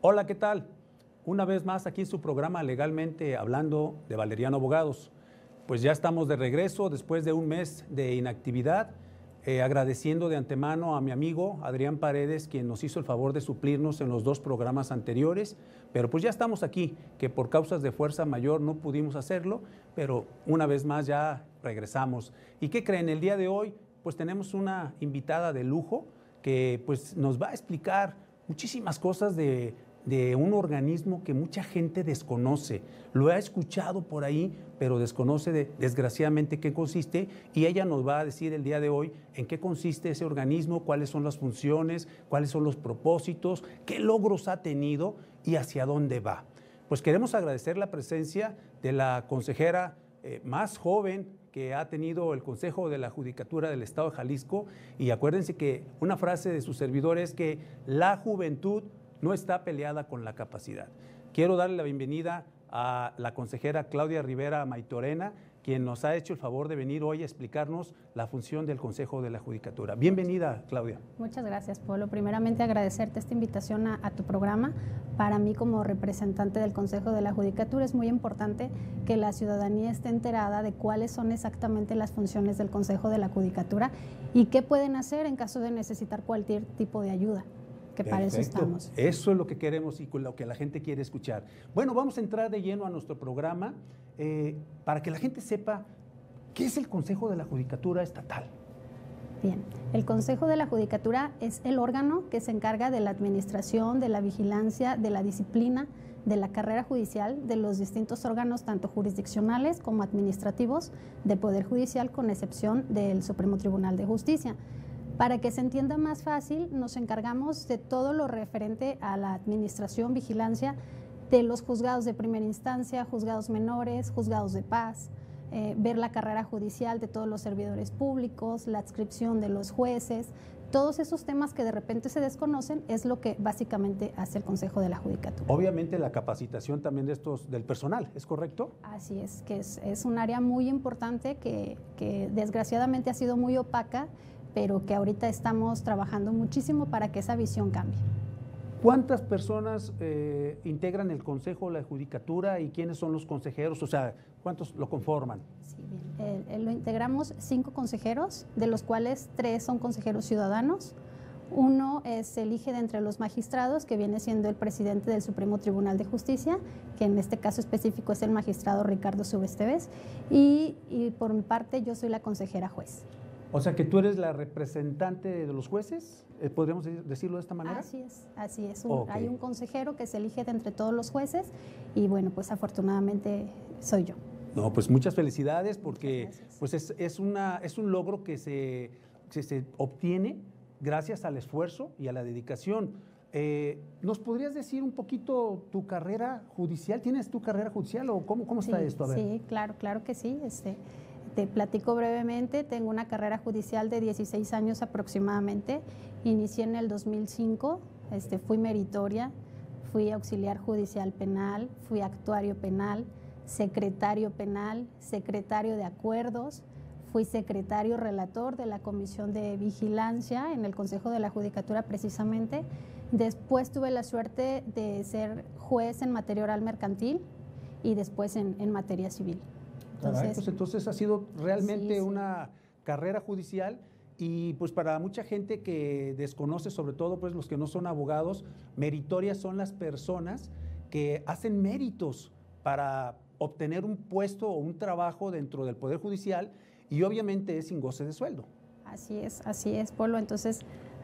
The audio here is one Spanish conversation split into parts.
Hola, ¿qué tal? Una vez más aquí en su programa Legalmente Hablando de Valeriano Abogados. Pues ya estamos de regreso después de un mes de inactividad, eh, agradeciendo de antemano a mi amigo Adrián Paredes, quien nos hizo el favor de suplirnos en los dos programas anteriores, pero pues ya estamos aquí, que por causas de fuerza mayor no pudimos hacerlo, pero una vez más ya regresamos. ¿Y qué creen? El día de hoy pues tenemos una invitada de lujo que pues nos va a explicar muchísimas cosas de de un organismo que mucha gente desconoce. Lo ha escuchado por ahí, pero desconoce desgraciadamente qué consiste y ella nos va a decir el día de hoy en qué consiste ese organismo, cuáles son las funciones, cuáles son los propósitos, qué logros ha tenido y hacia dónde va. Pues queremos agradecer la presencia de la consejera eh, más joven que ha tenido el Consejo de la Judicatura del Estado de Jalisco y acuérdense que una frase de su servidor es que la juventud no está peleada con la capacidad. Quiero darle la bienvenida a la consejera Claudia Rivera Maitorena, quien nos ha hecho el favor de venir hoy a explicarnos la función del Consejo de la Judicatura. Bienvenida, Claudia. Muchas gracias, Polo. Primeramente, agradecerte esta invitación a, a, tu programa. Para mí, como representante del Consejo de la Judicatura, es muy importante que la ciudadanía esté enterada de cuáles son exactamente las funciones del Consejo de la Judicatura y qué pueden hacer en caso de necesitar cualquier tipo de ayuda que para eso estamos. Eso es lo que queremos y lo que la gente quiere escuchar. Bueno, vamos a entrar de lleno a nuestro programa eh, para que la gente sepa qué es el Consejo de la Judicatura Estatal. Bien, el Consejo de la Judicatura es el órgano que se encarga de la administración, de la vigilancia, de la disciplina, de la carrera judicial de los distintos órganos, tanto jurisdiccionales como administrativos, de Poder Judicial, con excepción del Supremo Tribunal de Justicia. Para que se entienda más fácil, nos encargamos de todo lo referente a la administración, vigilancia de los juzgados de primera instancia, juzgados menores, juzgados de paz, eh, ver la carrera judicial de todos los servidores públicos, la adscripción de los jueces, todos esos temas que de repente se desconocen es lo que básicamente hace el Consejo de la Judicatura. Obviamente la capacitación también de estos del personal, ¿es correcto? Así es, que es, un área muy importante que, que desgraciadamente ha sido muy opaca pero que ahorita estamos trabajando muchísimo para que esa visión cambie. ¿Cuántas personas eh, integran el Consejo de la Judicatura y quiénes son los consejeros? O sea, ¿cuántos lo conforman? Sí, bien. lo integramos cinco consejeros, de los cuales tres son consejeros ciudadanos. Uno se elige de entre los magistrados, que viene siendo el presidente del Supremo Tribunal de Justicia, que en este caso específico es el magistrado Ricardo Subesteves, y, y por mi parte yo soy la consejera juez. O sea que tú eres la representante de los jueces, eh, podríamos decirlo de esta manera. Así es, así es. Hay un consejero que se elige de entre todos los jueces y bueno, pues afortunadamente soy yo. No, pues muchas felicidades porque pues es, una, es un logro que se, se obtiene gracias al esfuerzo y a la dedicación. Eh, ¿Nos podrías decir un poquito tu carrera judicial? ¿Tienes tu carrera judicial o cómo, cómo está esto? Sí, claro, claro que sí. Este, te platico brevemente, tengo una carrera judicial de 16 años aproximadamente. Inicié en el 2005, este, fui meritoria, fui auxiliar judicial penal, fui actuario penal, secretario penal, secretario de acuerdos, fui secretario relator de la Comisión de Vigilancia en el Consejo de la Judicatura precisamente. Después tuve la suerte de ser juez en materia oral mercantil y después en materia civil. Entonces, pues entonces ha sido realmente una carrera judicial y pues para mucha gente que desconoce, sobre todo pues los que no son abogados, meritorias son las personas que hacen méritos para obtener un puesto o un trabajo dentro del Poder Judicial y obviamente es sin goce de sueldo. Así es, así es, Polo. Entonces,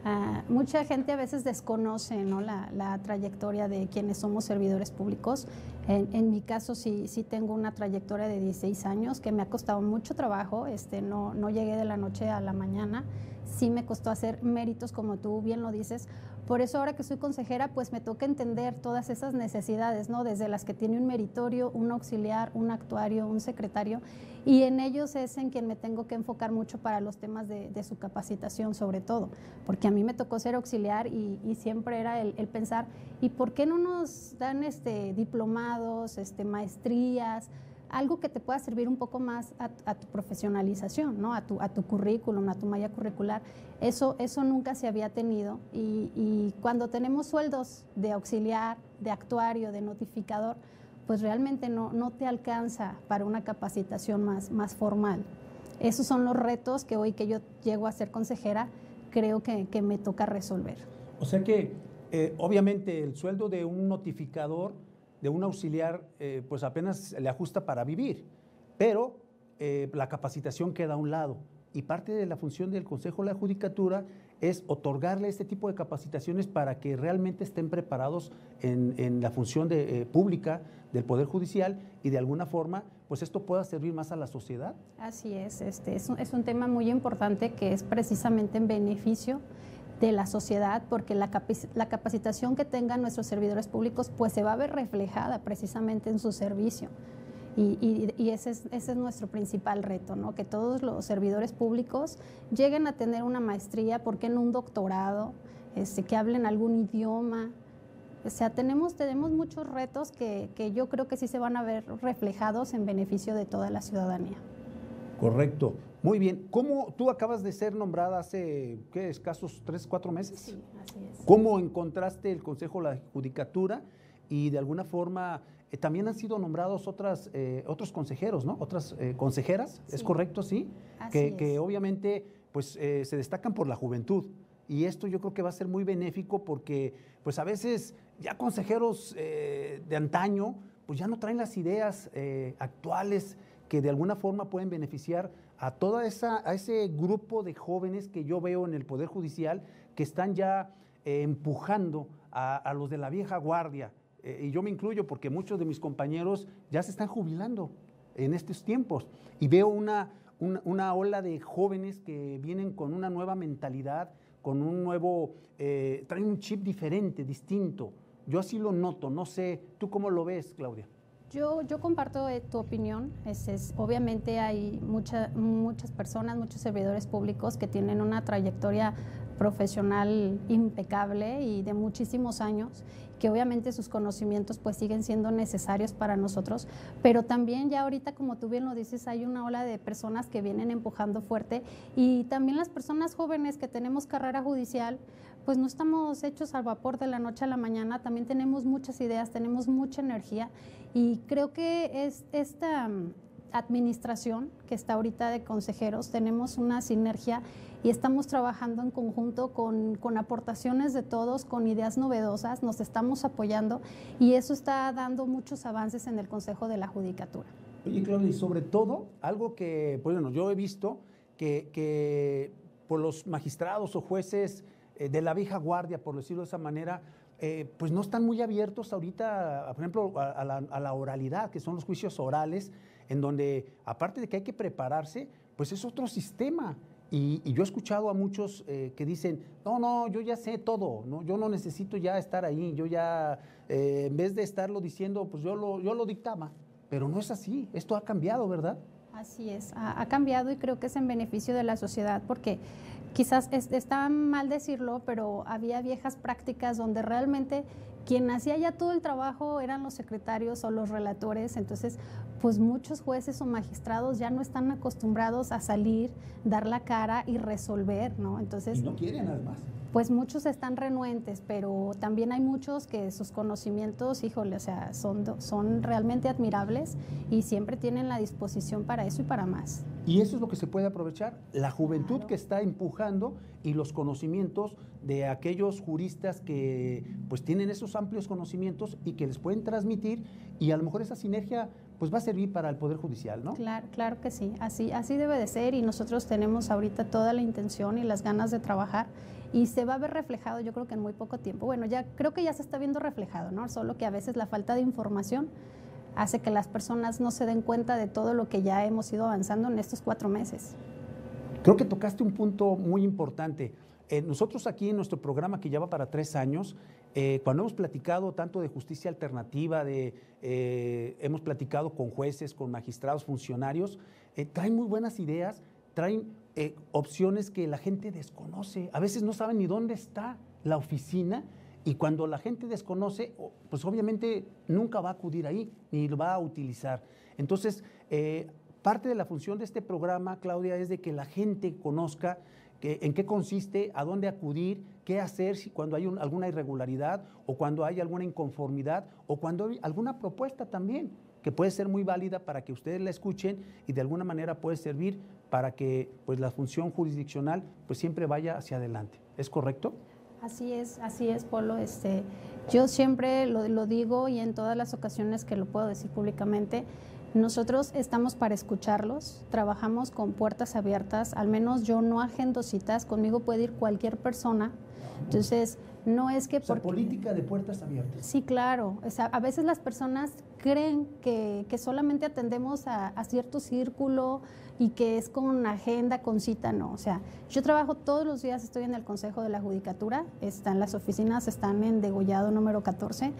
Ah, mucha gente a veces desconoce la, trayectoria de quienes somos servidores públicos. En, mi caso sí, sí tengo una trayectoria de 16 años que me ha costado mucho trabajo, este, no, no llegué de la noche a la mañana, sí me costó hacer méritos como tú bien lo dices, por eso ahora que soy consejera, pues me toca entender todas esas necesidades, ¿no? Desde las que tiene un meritorio, un auxiliar, un actuario, un secretario, y en ellos es en quien me tengo que enfocar mucho para los temas de, su capacitación, sobre todo, porque a mí me tocó ser auxiliar y, siempre era el, pensar, ¿y por qué no nos dan este, diplomados, este, maestrías? Algo que te pueda servir un poco más a, tu profesionalización, ¿no? a, tu, a tu currículum, a tu malla curricular. Eso, eso nunca se había tenido y, y cuando tenemos sueldos de auxiliar, de actuario, de notificador, pues realmente no, no te alcanza para una capacitación más, más formal. Esos son los retos que hoy que yo llego a ser consejera, creo que, que me toca resolver. O sea que eh, obviamente el sueldo de un notificador, de un auxiliar, eh, pues apenas le ajusta para vivir, pero eh, la capacitación queda a un lado. Y parte de la función del Consejo de la Judicatura es otorgarle este tipo de capacitaciones para que realmente estén preparados en, la función de, pública del Poder Judicial y de alguna forma, pues esto pueda servir más a la sociedad. Así es, este, es, un, es un tema muy importante que es precisamente en beneficio de la sociedad, porque la, la, capacitación que tengan nuestros servidores públicos pues se va a ver reflejada precisamente en su servicio. Y, y, ese, es, ese, es, nuestro principal reto, ¿no? que todos los servidores públicos lleguen a tener una maestría, ¿por qué no un doctorado? Este, que hablen algún idioma. O sea, tenemos, tenemos muchos retos que, que yo creo que sí se van a ver reflejados en beneficio de toda la ciudadanía. Correcto. Muy bien. ¿Cómo tú acabas de ser nombrada hace, qué, escasos tres, cuatro meses? Sí, así es. ¿Cómo encontraste el Consejo de la Judicatura y de alguna forma eh, también han sido nombrados otras, eh, otros consejeros, ¿no? Otras eh, consejeras, ¿es correcto? Sí. que, que, obviamente pues se destacan por la juventud. Y esto yo creo que va a ser muy benéfico porque pues a veces ya consejeros de antaño pues ya no traen las ideas actuales que de alguna forma pueden beneficiar a toda esa, ese grupo de jóvenes que yo veo en el Poder Judicial que están ya eh, empujando a, los de la vieja guardia. Eh, y yo me incluyo porque muchos de mis compañeros ya se están jubilando en estos tiempos. Y veo una, una, ola de jóvenes que vienen con una nueva mentalidad, con un nuevo, eh, traen un chip diferente, distinto. Yo así lo noto, no sé, ¿tú cómo lo ves, Claudia? Yo, yo comparto eh, tu opinión. Es, obviamente hay muchas personas, muchos servidores públicos que tienen una trayectoria profesional impecable y de muchísimos años, que obviamente sus conocimientos pues siguen siendo necesarios para nosotros, pero también ya ahorita, como tú bien lo dices, hay una ola de personas que vienen empujando fuerte. Y también las personas jóvenes que tenemos carrera judicial, pues no estamos hechos al vapor de la noche a la mañana, también tenemos muchas ideas, tenemos mucha energía. Y creo que es esta mm, administración que está ahorita de consejeros, tenemos una sinergia y estamos trabajando en conjunto con, con, aportaciones de todos, con ideas novedosas, nos estamos apoyando y eso está dando muchos avances en el Consejo de la Judicatura. Oye, Claudia, y sobre todo, algo que, pues, bueno, yo he visto que, que por los magistrados o jueces eh, de la vieja guardia, por decirlo de esa manera, eh, pues no están muy abiertos ahorita, por ejemplo, a, la, oralidad, que son los juicios orales, en donde, aparte de que hay que prepararse, pues es otro sistema. Y, yo he escuchado a muchos eh, que dicen, no, no, yo ya sé todo, ¿no? yo no necesito ya estar ahí, yo ya, en vez de estarlo diciendo, pues yo lo, yo lo dictaba. Pero no es así, esto ha cambiado, ¿verdad? Así es, ha, cambiado y creo que es en beneficio de la sociedad porque quizás está mal decirlo, pero había viejas prácticas donde realmente quien hacía ya todo el trabajo eran los secretarios o los relatores, entonces pues muchos jueces o magistrados ya no están acostumbrados a salir, dar la cara y resolver, ¿no? Entonces... no quieren además pues muchos están renuentes, pero también hay muchos que sus conocimientos, híjole, o sea, son, son realmente admirables y siempre tienen la disposición para eso y para más. Y eso es lo que se puede aprovechar, la juventud que está empujando y los conocimientos de aquellos juristas que pues tienen esos amplios conocimientos y que les pueden transmitir y a lo mejor esa sinergia pues va a servir para el Poder Judicial, ¿no? Claro, claro que sí, así, así debe de ser y nosotros tenemos ahorita toda la intención y las ganas de trabajar y se va a ver reflejado yo creo que en muy poco tiempo. Bueno, ya creo que ya se está viendo reflejado, ¿no? Solo que a veces la falta de información hace que las personas no se den cuenta de todo lo que ya hemos ido avanzando en estos cuatro meses. Creo que tocaste un punto muy importante. Eh, nosotros aquí en nuestro programa que lleva para tres años, eh, cuando hemos platicado tanto de justicia alternativa, de, eh, hemos platicado con jueces, con magistrados, funcionarios, traen muy buenas ideas, traen eh, opciones que la gente desconoce. A veces no saben ni dónde está la oficina Y cuando la gente desconoce, pues obviamente nunca va a acudir ahí ni lo va a utilizar. Entonces, eh, parte de la función de este programa, Claudia, es de que la gente conozca en qué consiste, a dónde acudir, qué hacer si, cuando hay alguna irregularidad o cuando hay alguna inconformidad o cuando hay alguna propuesta también que puede ser muy válida para que ustedes la escuchen y de alguna manera puede servir para que pues, la función jurisdiccional pues, siempre vaya hacia adelante. ¿Es correcto? Así es, así es, Polo. Este, yo siempre lo, lo digo y en todas las ocasiones que lo puedo decir públicamente, nosotros estamos para escucharlos, trabajamos con puertas abiertas, al menos yo no agendo citas, conmigo puede ir cualquier persona. Entonces, no es que... por política de puertas abiertas. Sí, claro. a veces las personas creen que, solamente atendemos a, a, cierto círculo y que es con agenda, con cita, no. O sea, yo trabajo todos los días, estoy en el Consejo de la Judicatura, están las oficinas, están en Degollado número 14.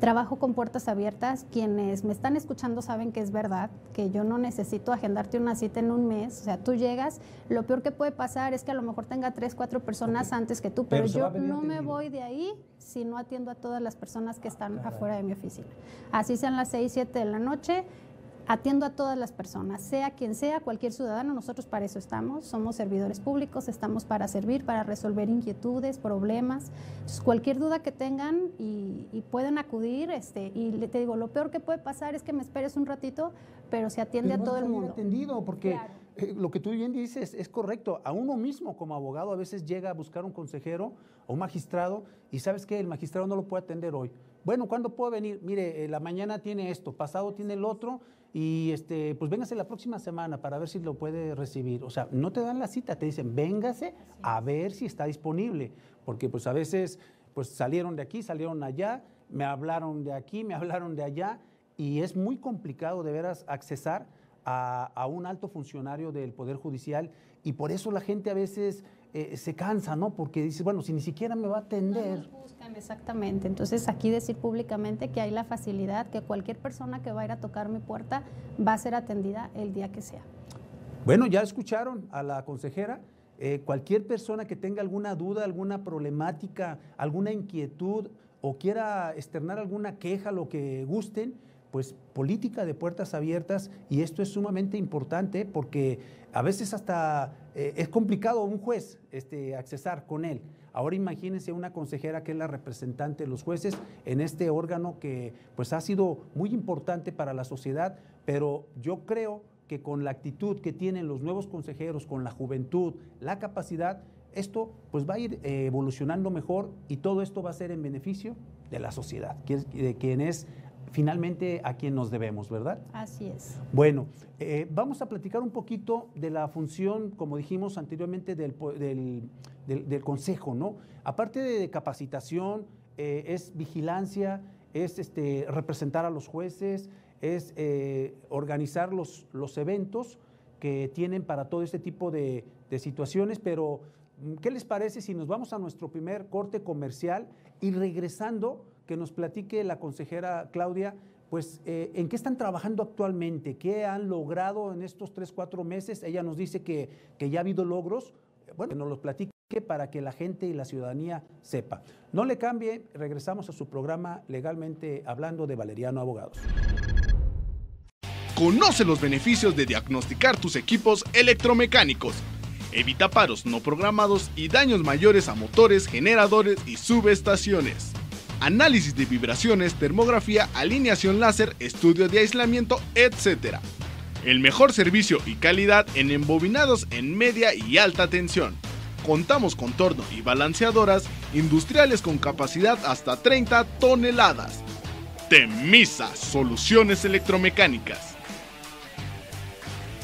Trabajo con puertas abiertas. Quienes me están escuchando saben que es verdad, que yo no necesito agendarte una cita en un mes. O sea, tú llegas, lo peor que puede pasar es que a lo mejor tenga tres, cuatro personas antes que tú, pero, yo no me voy de ahí si no atiendo a todas las personas que están afuera de mi oficina. Así sean las seis, siete de la noche, atiendo a todas las personas, sea quien sea, cualquier ciudadano, nosotros para eso estamos, somos servidores públicos, estamos para servir, para resolver inquietudes, problemas, cualquier duda que tengan y, pueden acudir, este, y te digo, lo peor que puede pasar es que me esperes un ratito, pero se atiende a todo el mundo. atendido, porque eh, lo que tú bien dices es correcto, a uno mismo como abogado a veces llega a buscar un consejero o un magistrado y sabes que el magistrado no lo puede atender hoy. Bueno, ¿cuándo puedo venir? Mire, eh, la mañana tiene esto, pasado tiene el otro, y este, pues véngase la próxima semana para ver si lo puede recibir. O sea, no te dan la cita, te dicen, véngase a ver si está disponible, porque pues a veces pues salieron de aquí, salieron allá, me hablaron de aquí, me hablaron de allá, y es muy complicado de veras accesar a, a un alto funcionario del Poder Judicial, y por eso la gente a veces eh, se cansa, ¿no? Porque dice, bueno, si ni siquiera me va a atender. buscan, exactamente. Entonces, aquí decir públicamente que hay la facilidad, que cualquier persona que va a ir a tocar mi puerta va a ser atendida el día que sea. Bueno, ya escucharon a la consejera. Eh, cualquier persona que tenga alguna duda, alguna problemática, alguna inquietud o quiera externar alguna queja, lo que gusten, pues política de puertas abiertas y esto es sumamente importante porque a veces hasta eh, es complicado un juez este, accesar con él. Ahora imagínense una consejera que es la representante de los jueces en este órgano que pues ha sido muy importante para la sociedad, pero yo creo que con la actitud que tienen los nuevos consejeros, con la juventud, la capacidad, esto pues va a ir eh, evolucionando mejor y todo esto va a ser en beneficio de la sociedad, de quien es finalmente a quien nos debemos, ¿verdad? Así es. Bueno, eh, vamos a platicar un poquito de la función, como dijimos anteriormente, del, Consejo, ¿no? Aparte de capacitación, eh, es vigilancia, es este, representar a los jueces, es eh, organizar los, los eventos que tienen para todo este tipo de, de situaciones, pero ¿qué les parece si nos vamos a nuestro primer corte comercial y regresando que nos platique la consejera Claudia, pues, eh, ¿en qué están trabajando actualmente? ¿Qué han logrado en estos tres, cuatro meses? Ella nos dice que, que ya ha habido logros. Bueno, que nos los platique para que la gente y la ciudadanía sepa. No le cambie, regresamos a su programa Legalmente Hablando de Valeriano Abogados. Conoce los beneficios de diagnosticar tus equipos electromecánicos. Evita paros no programados y daños mayores a motores, generadores y subestaciones análisis de vibraciones, termografía, alineación láser, estudio de aislamiento, etc. El mejor servicio y calidad en embobinados en media y alta tensión. Contamos con torno y balanceadoras industriales con capacidad hasta 30 toneladas. Temisa Soluciones Electromecánicas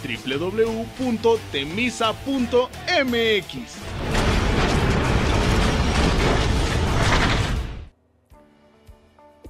www.temisa.mx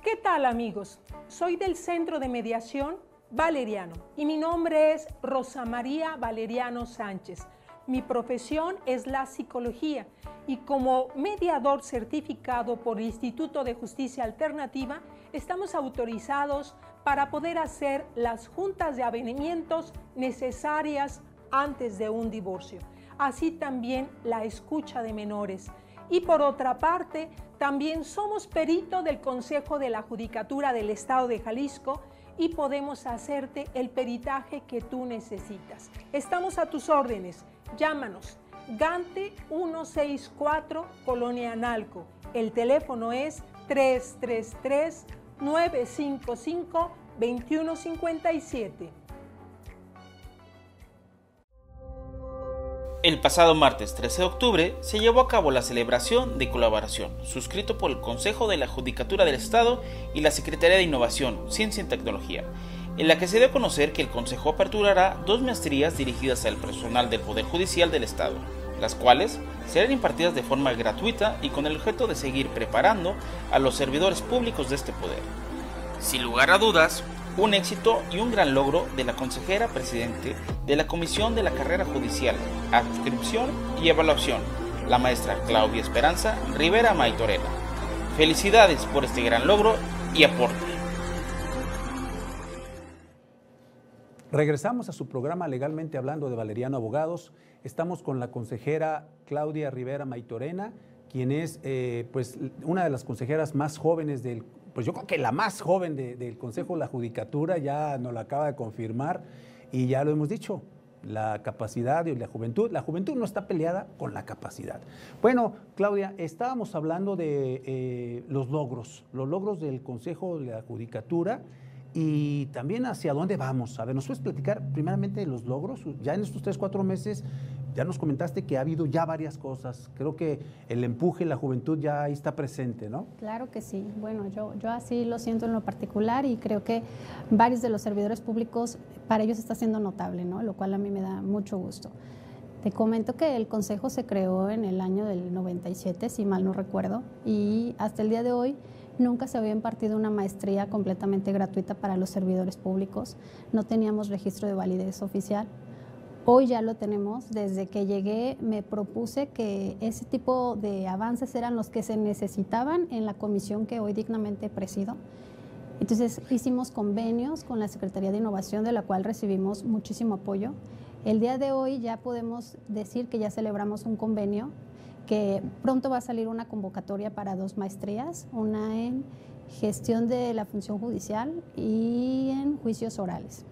¿Qué tal amigos? Soy del Centro de Mediación Valeriano y mi nombre es Rosa María Valeriano Sánchez. Mi profesión es la psicología y como mediador certificado por el Instituto de Justicia Alternativa, estamos autorizados para poder hacer las juntas de avenimientos necesarias antes de un divorcio. Así también la escucha de menores Y por otra parte, también somos perito del Consejo de la Judicatura del Estado de Jalisco y podemos hacerte el peritaje que tú necesitas. Estamos a tus órdenes. Llámanos. Gante 164 Colonia Analco. El teléfono es 333 955 2157. El pasado martes 13 de octubre se llevó a cabo la celebración de colaboración, suscrito por el Consejo de la Judicatura del Estado y la Secretaría de Innovación, Ciencia y Tecnología, en la que se dio a conocer que el Consejo aperturará dos maestrías dirigidas al personal del Poder Judicial del Estado, las cuales serán impartidas de forma gratuita y con el objeto de seguir preparando a los servidores públicos de este poder. Sin lugar a dudas, un éxito y un gran logro de la consejera presidente de la Comisión de la Carrera Judicial, Adscripción y Evaluación, la maestra Claudia Esperanza Rivera Maitorena. Felicidades por este gran logro y aporte. Regresamos a su programa Legalmente Hablando de Valeriano Abogados. Estamos con la consejera Claudia Rivera Maitorena, quien es eh, pues, una de las consejeras más jóvenes del pues yo creo que la más joven del Consejo de la Judicatura, ya nos la acaba de confirmar y ya lo hemos dicho, la capacidad y la juventud. La juventud no está peleada con la capacidad. Bueno, Claudia, estábamos hablando de eh, los logros, los logros del Consejo de la Judicatura y también hacia dónde vamos. A ver, ¿nos puedes platicar primeramente de los logros? Ya en estos tres, cuatro meses, ya nos comentaste que ha habido ya varias cosas. Creo que el empuje, la juventud ya ahí está presente, ¿no? Claro que sí. Bueno, yo, yo así lo siento en lo particular y creo que varios de los servidores públicos, para ellos está siendo notable, ¿no? Lo cual a mí me da mucho gusto. Te comento que el Consejo se creó en el año del 97, si mal no recuerdo, y hasta el día de hoy Nunca se había impartido una maestría completamente gratuita para los servidores públicos. No teníamos registro de validez oficial. Hoy ya lo tenemos. Desde que llegué me propuse que ese tipo de avances eran los que se necesitaban en la comisión que hoy dignamente presido. Entonces hicimos convenios con la Secretaría de Innovación, de la cual recibimos muchísimo apoyo. El día de hoy ya podemos decir que ya celebramos un convenio que pronto va a salir una convocatoria para dos maestrías, una en gestión de la función judicial y en juicios orales.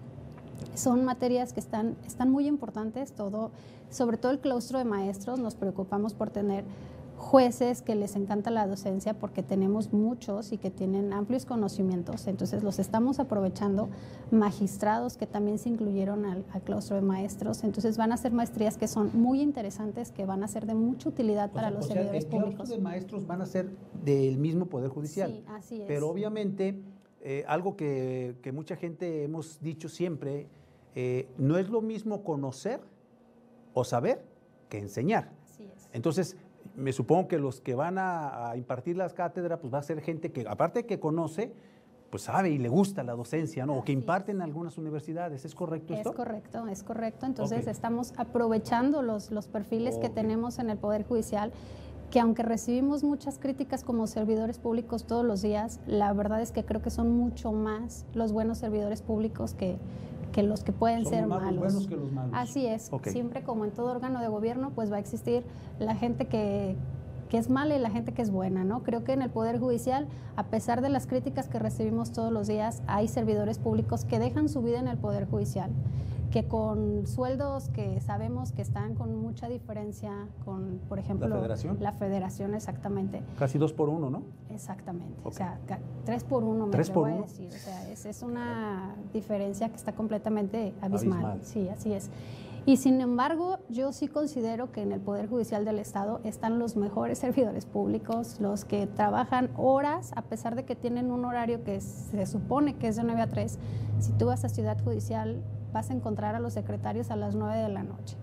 Son materias que están, están muy importantes, todo, sobre todo el claustro de maestros, nos preocupamos por tener jueces que les encanta la docencia porque tenemos muchos y que tienen amplios conocimientos, entonces los estamos aprovechando, magistrados que también se incluyeron al, claustro de maestros, entonces van a ser maestrías que son muy interesantes, que van a ser de mucha utilidad para los servidores el públicos. de maestros van a ser del mismo Poder Judicial. Sí, así es. Pero obviamente, eh, algo que, mucha gente hemos dicho siempre, eh, no es lo mismo conocer o saber que enseñar. Así es. Entonces, me supongo que los que van a, impartir las cátedras, pues va a ser gente que, aparte que conoce, pues sabe y le gusta la docencia, ¿no? O que imparten en algunas universidades. ¿Es correcto esto? Es correcto, es correcto. Entonces estamos aprovechando los, los perfiles que tenemos en el Poder Judicial que aunque recibimos muchas críticas como servidores públicos todos los días, la verdad es que creo que son mucho más los buenos servidores públicos que, que los que pueden ser malos. buenos que los malos. Así es. Siempre como en todo órgano de gobierno, pues va a existir la gente que, que es mala y la gente que es buena, ¿no? Creo que en el Poder Judicial, a pesar de las críticas que recibimos todos los días, hay servidores públicos que dejan su vida en el Poder Judicial que con sueldos que sabemos que están con mucha diferencia con, por ejemplo, la federación. La federación, exactamente. Casi dos por uno, ¿no? Exactamente. O sea, tres por uno, me ¿Tres por uno? decir. O sea, es, es, una diferencia que está completamente abismal. Sí, así es. Y sin embargo, yo sí considero que en el Poder Judicial del Estado están los mejores servidores públicos, los que trabajan horas, a pesar de que tienen un horario que se supone que es de 9 a 3. Si tú vas a Ciudad Judicial, vas a encontrar a los secretarios a las 9 de la noche.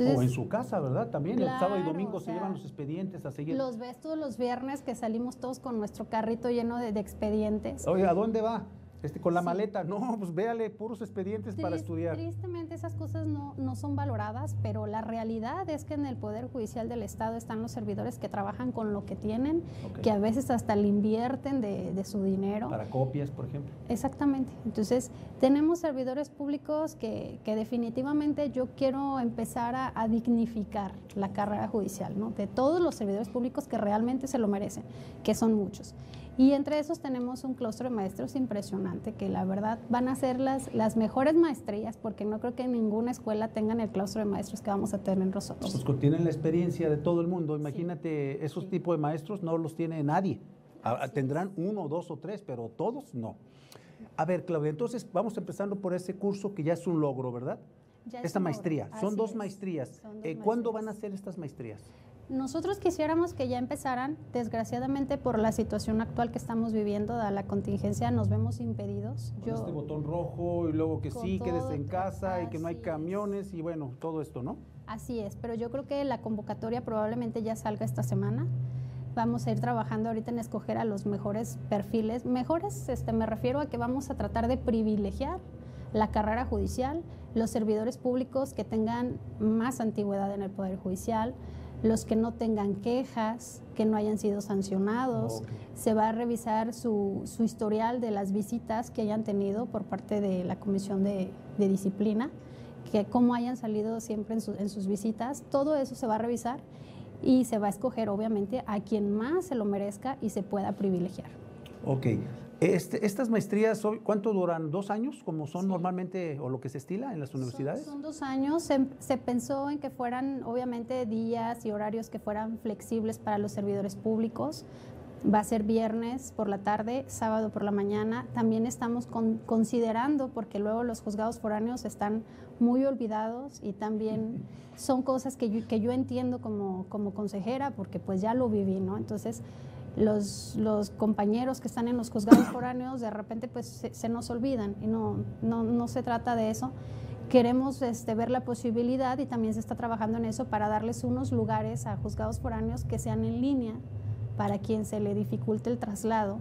O en su casa, ¿verdad? También el sábado y domingo se llevan los expedientes a seguir. Los ves todos los viernes que salimos todos con nuestro carrito lleno de, expedientes. Oye, ¿a dónde va? Este, con la maleta, no, pues véale puros expedientes para estudiar. Tristemente esas cosas no, no son valoradas, pero la realidad es que en el Poder Judicial del Estado están los servidores que trabajan con lo que tienen, que a veces hasta le invierten de, de, su dinero. Para copias, por ejemplo. Exactamente. Entonces, tenemos servidores públicos que, que definitivamente yo quiero empezar a, a, dignificar la carrera judicial, ¿no? De todos los servidores públicos que realmente se lo merecen, que son muchos. Y entre esos tenemos un claustro de maestros impresionante, que la verdad van a ser las, las mejores maestrías, porque no creo que en ninguna escuela tengan el claustro de maestros que vamos a tener nosotros. No, pues tienen la experiencia de todo el mundo. Imagínate, sí. esos sí. tipos de maestros no los tiene nadie. Tendrán uno, dos o tres, pero todos no. A ver, Claudia, entonces vamos empezando por ese curso que ya es un logro, ¿verdad? Ya Esta maestría. Son dos, maestrías. Son dos eh, ¿Cuándo van a ser estas maestrías? Nosotros quisiéramos que ya empezaran, desgraciadamente por la situación actual que estamos viviendo, a la contingencia, nos vemos impedidos. Con Yo, este botón rojo y luego que sí, quédese en casa y que no hay camiones es. y bueno, todo esto, ¿no? Así es, pero yo creo que la convocatoria probablemente ya salga esta semana. Vamos a ir trabajando ahorita en escoger a los mejores perfiles. Mejores, este, me refiero a que vamos a tratar de privilegiar la carrera judicial, los servidores públicos que tengan más antigüedad en el Poder Judicial, los que no tengan quejas, que no hayan sido sancionados. Okay. Se va a revisar su, su, historial de las visitas que hayan tenido por parte de la Comisión de, de Disciplina, que cómo hayan salido siempre en, su, en, sus visitas. Todo eso se va a revisar y se va a escoger, obviamente, a quien más se lo merezca y se pueda privilegiar. Ok. Este, ¿Estas maestrías, cuánto duran? ¿Dos años, como son sí. normalmente o lo que se estila en las universidades? Son, son dos años. Se, se, pensó en que fueran, obviamente, días y horarios que fueran flexibles para los servidores públicos. Va a ser viernes por la tarde, sábado por la mañana. También estamos con, considerando, porque luego los juzgados foráneos están muy olvidados y también son cosas que yo, que yo entiendo como, como consejera, porque pues ya lo viví, ¿no? Entonces, los, los, compañeros que están en los juzgados foráneos de repente pues se, se nos olvidan y no, no, no, se trata de eso. Queremos este, ver la posibilidad y también se está trabajando en eso para darles unos lugares a juzgados foráneos que sean en línea para quien se le dificulte el traslado,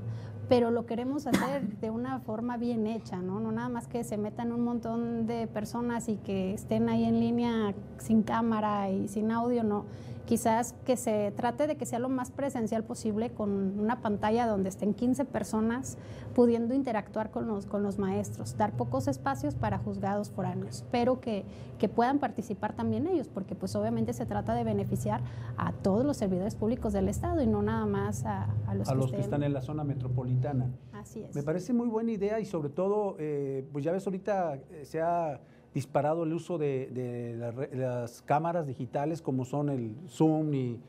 pero lo queremos hacer de una forma bien hecha, ¿no? No nada más que se metan un montón de personas y que estén ahí en línea sin cámara y sin audio, no quizás que se trate de que sea lo más presencial posible con una pantalla donde estén 15 personas pudiendo interactuar con los, con los maestros, dar pocos espacios para juzgados foráneos, pero que, que puedan participar también ellos, porque pues obviamente se trata de beneficiar a todos los servidores públicos del Estado y no nada más a, a los, a que, los que, están en la zona metropolitana. Así es. Me parece muy buena idea y sobre todo, eh, pues ya ves ahorita eh, se ha disparado el uso de, de, la, de, las cámaras digitales como son el Zoom y,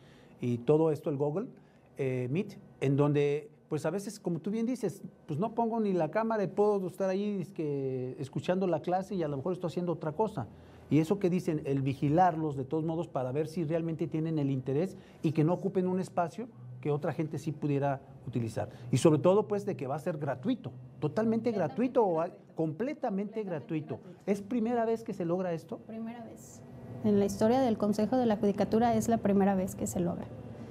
y todo esto, el Google eh, Meet, en donde pues a veces, como tú bien dices, pues no pongo ni la cámara y puedo estar ahí es que, escuchando la clase y a lo mejor estoy haciendo otra cosa. Y eso que dicen, el vigilarlos de todos modos para ver si realmente tienen el interés y que no ocupen un espacio que otra gente sí pudiera utilizar. Y sobre todo, pues, de que va a ser gratuito, totalmente gratuito completamente gratuito. gratuito. ¿Es primera vez que se logra esto? Primera vez. En la historia del Consejo de la Judicatura es la primera vez que se logra.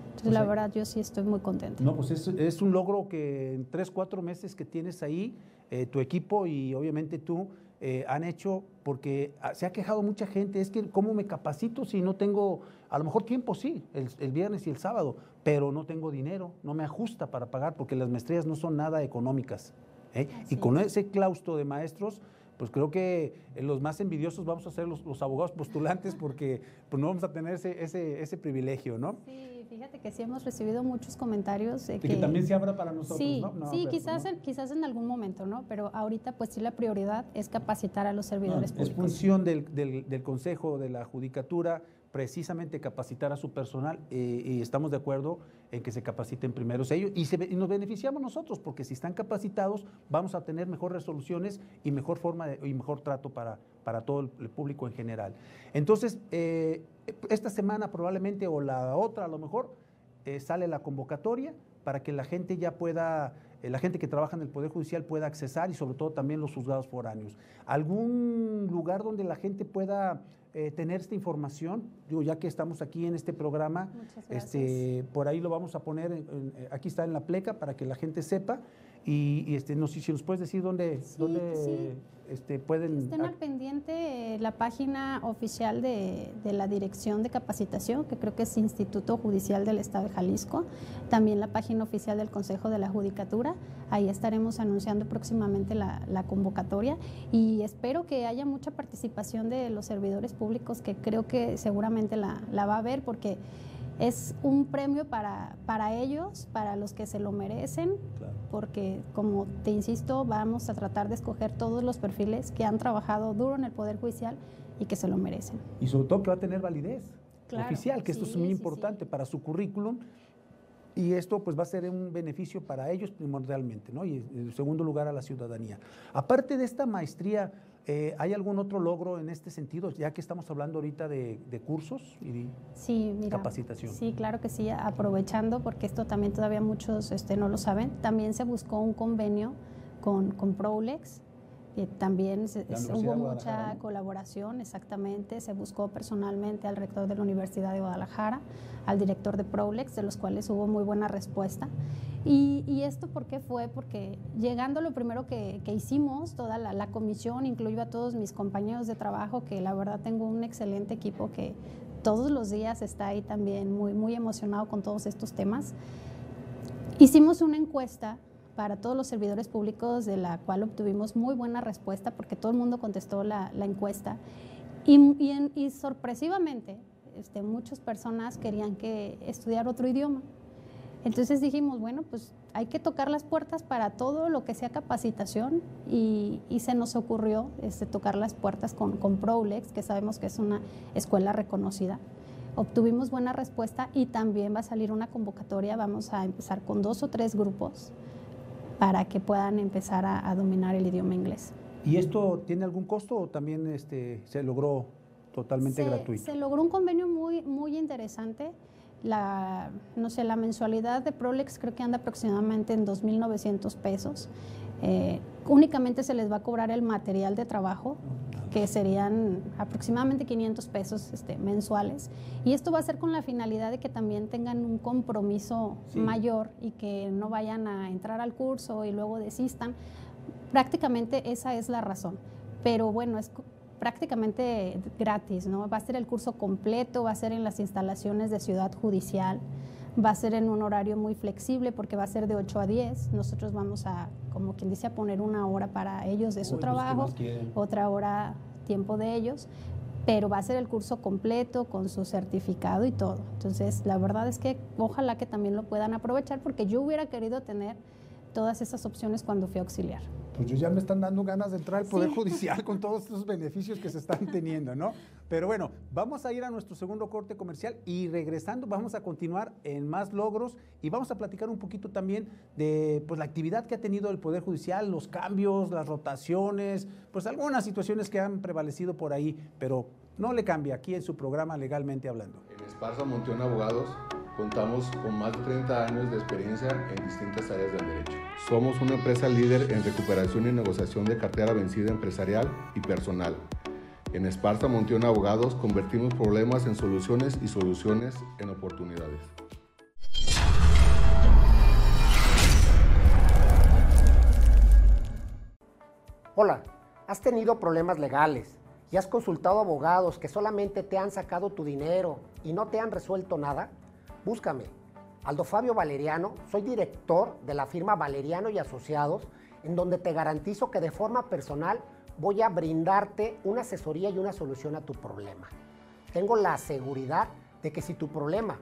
Entonces, la verdad, yo sí estoy muy contenta. No, pues es, es un logro que en tres, cuatro meses que tienes ahí, eh, tu equipo y obviamente tú, eh, han hecho, porque se ha quejado mucha gente, es que cómo me capacito si no tengo, a lo mejor tiempo sí, el, el, viernes y el sábado, pero no tengo dinero, no me ajusta para pagar, porque las maestrías no son nada económicas. ¿Eh? Y con ese claustro de maestros, pues creo que los más envidiosos vamos a ser los, los abogados postulantes, porque pues no vamos a tener ese, ese, ese privilegio, ¿no? Sí. Fíjate que sí hemos recibido muchos comentarios. De que, que, también se abra para nosotros, sí, ¿no? no sí, pero, quizás, ¿no? En, quizás en algún momento, ¿no? Pero ahorita, pues sí, la prioridad es capacitar a los servidores no, públicos. Es función del, del, del, Consejo de la Judicatura precisamente capacitar a su personal eh, y estamos de acuerdo en que se capaciten primero ellos y, nos beneficiamos nosotros porque si están capacitados vamos a tener mejores resoluciones y mejor forma de, y mejor trato para, para todo el, público en general. Entonces, eh, esta semana probablemente o la otra a lo mejor eh, sale la convocatoria para que la gente ya pueda, la gente que trabaja en el Poder Judicial pueda accesar y sobre todo también los juzgados foráneos. ¿Algún lugar donde la gente pueda eh, tener esta información Digo, ya que estamos aquí en este programa, este, por ahí lo vamos a poner, aquí está en la pleca para que la gente sepa. Y, este, no sé si nos puedes decir dónde, dónde este, pueden... Estén al pendiente eh, la página oficial de, de, la Dirección de Capacitación, que creo que es Instituto Judicial del Estado de Jalisco, también la página oficial del Consejo de la Judicatura. Ahí estaremos anunciando próximamente la, la convocatoria y espero que haya mucha participación de los servidores públicos, que creo que seguramente la, la va a haber, porque es un premio para, para ellos, para los que se lo merecen, porque como te insisto, vamos a tratar de escoger todos los perfiles que han trabajado duro en el Poder Judicial y que se lo merecen. Y sobre todo que va a tener validez oficial, que esto es muy importante para su currículum y esto pues va a ser un beneficio para ellos primordialmente, ¿no? Y en segundo lugar a la ciudadanía. Aparte de esta maestría, eh, ¿Hay algún otro logro en este sentido, ya que estamos hablando ahorita de, cursos y sí, capacitación? Sí, claro que sí, aprovechando, porque esto también todavía muchos este, no lo saben, también se buscó un convenio con, con Prolex, también hubo mucha colaboración, exactamente. Se buscó personalmente al rector de la Universidad de Guadalajara, al director de Prolex, de los cuales hubo muy buena respuesta. Y, esto por qué fue? Porque llegando lo primero que, hicimos, toda la, comisión, incluyo a todos mis compañeros de trabajo, que la verdad tengo un excelente equipo que todos los días está ahí también muy, muy emocionado con todos estos temas. Hicimos una encuesta para todos los servidores públicos, de la cual obtuvimos muy buena respuesta porque todo el mundo contestó la, encuesta. Y, sorpresivamente, este, muchas personas querían que estudiar otro idioma. Entonces dijimos, bueno, pues hay que tocar las puertas para todo lo que sea capacitación y, se nos ocurrió este, tocar las puertas con, con Prolex, que sabemos que es una escuela reconocida. Obtuvimos buena respuesta y también va a salir una convocatoria, vamos a empezar con dos o tres grupos para que puedan empezar a, dominar el idioma inglés. ¿Y esto tiene algún costo o también este, se logró totalmente gratuito? Se logró un convenio muy, muy interesante. La, no sé, la mensualidad de Prolex creo que anda aproximadamente en 2.900 pesos. Eh, únicamente se les va a cobrar el material de trabajo, que serían aproximadamente 500 pesos este, mensuales. Y esto va a ser con la finalidad de que también tengan un compromiso mayor y que no vayan a entrar al curso y luego desistan. Prácticamente esa es la razón. Pero bueno, es prácticamente gratis, ¿no? Va a ser el curso completo, va a ser en las instalaciones de Ciudad Judicial. Va a ser en un horario muy flexible porque va a ser de 8 a 10. Nosotros vamos a, como quien dice, a poner una hora para ellos de su trabajo, otra hora tiempo de ellos, pero va a ser el curso completo con su certificado y todo. Entonces, la verdad es que ojalá que también lo puedan aprovechar porque yo hubiera querido tener todas esas opciones cuando fui auxiliar pues yo ya me están dando ganas de entrar al Poder Judicial con todos estos beneficios que se están teniendo, ¿no? Pero bueno, vamos a ir a nuestro segundo corte comercial y regresando vamos a continuar en más logros y vamos a platicar un poquito también de pues, la actividad que ha tenido el Poder Judicial, los cambios, las rotaciones, pues algunas situaciones que han prevalecido por ahí, pero no le cambia aquí en su programa Legalmente Hablando. En Esparza Monteón Abogados Contamos con más de 30 años de experiencia en distintas áreas del derecho. Somos una empresa líder en recuperación y negociación de cartera vencida empresarial y personal. En Esparta Monteón Abogados convertimos problemas en soluciones y soluciones en oportunidades. Hola, ¿has tenido problemas legales y has consultado abogados que solamente te han sacado tu dinero y no te han resuelto nada? Búscame. Aldo Fabio Valeriano, soy director de la firma Valeriano y Asociados, en donde te garantizo que de forma personal voy a brindarte una asesoría y una solución a tu problema. Tengo la seguridad de que si tu problema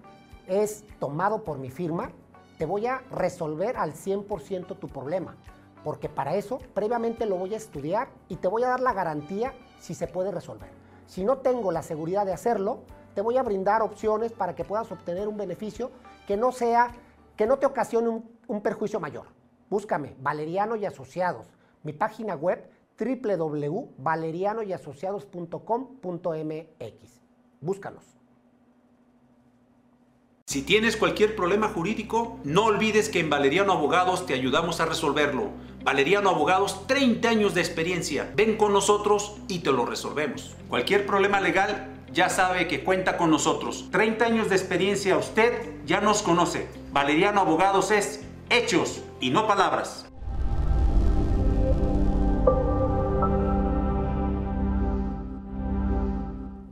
es tomado por mi firma, te voy a resolver al 100% tu problema, porque para eso previamente lo voy a estudiar y te voy a dar la garantía si se puede resolver. Si no tengo la seguridad de hacerlo, te voy a brindar opciones para que puedas obtener un beneficio que no sea, que no te ocasione un, perjuicio mayor. Búscame, Valeriano y Asociados. Mi página web www.valerianoyasociados.com.mx. Búscanos. Si tienes cualquier problema jurídico, no olvides que en Valeriano Abogados te ayudamos a resolverlo. Valeriano Abogados, 30 años de experiencia. Ven con nosotros y te lo resolvemos. Cualquier problema legal, ya sabe que cuenta con nosotros. 30 años de experiencia, usted ya nos conoce. Valeriano Abogados es hechos y no palabras.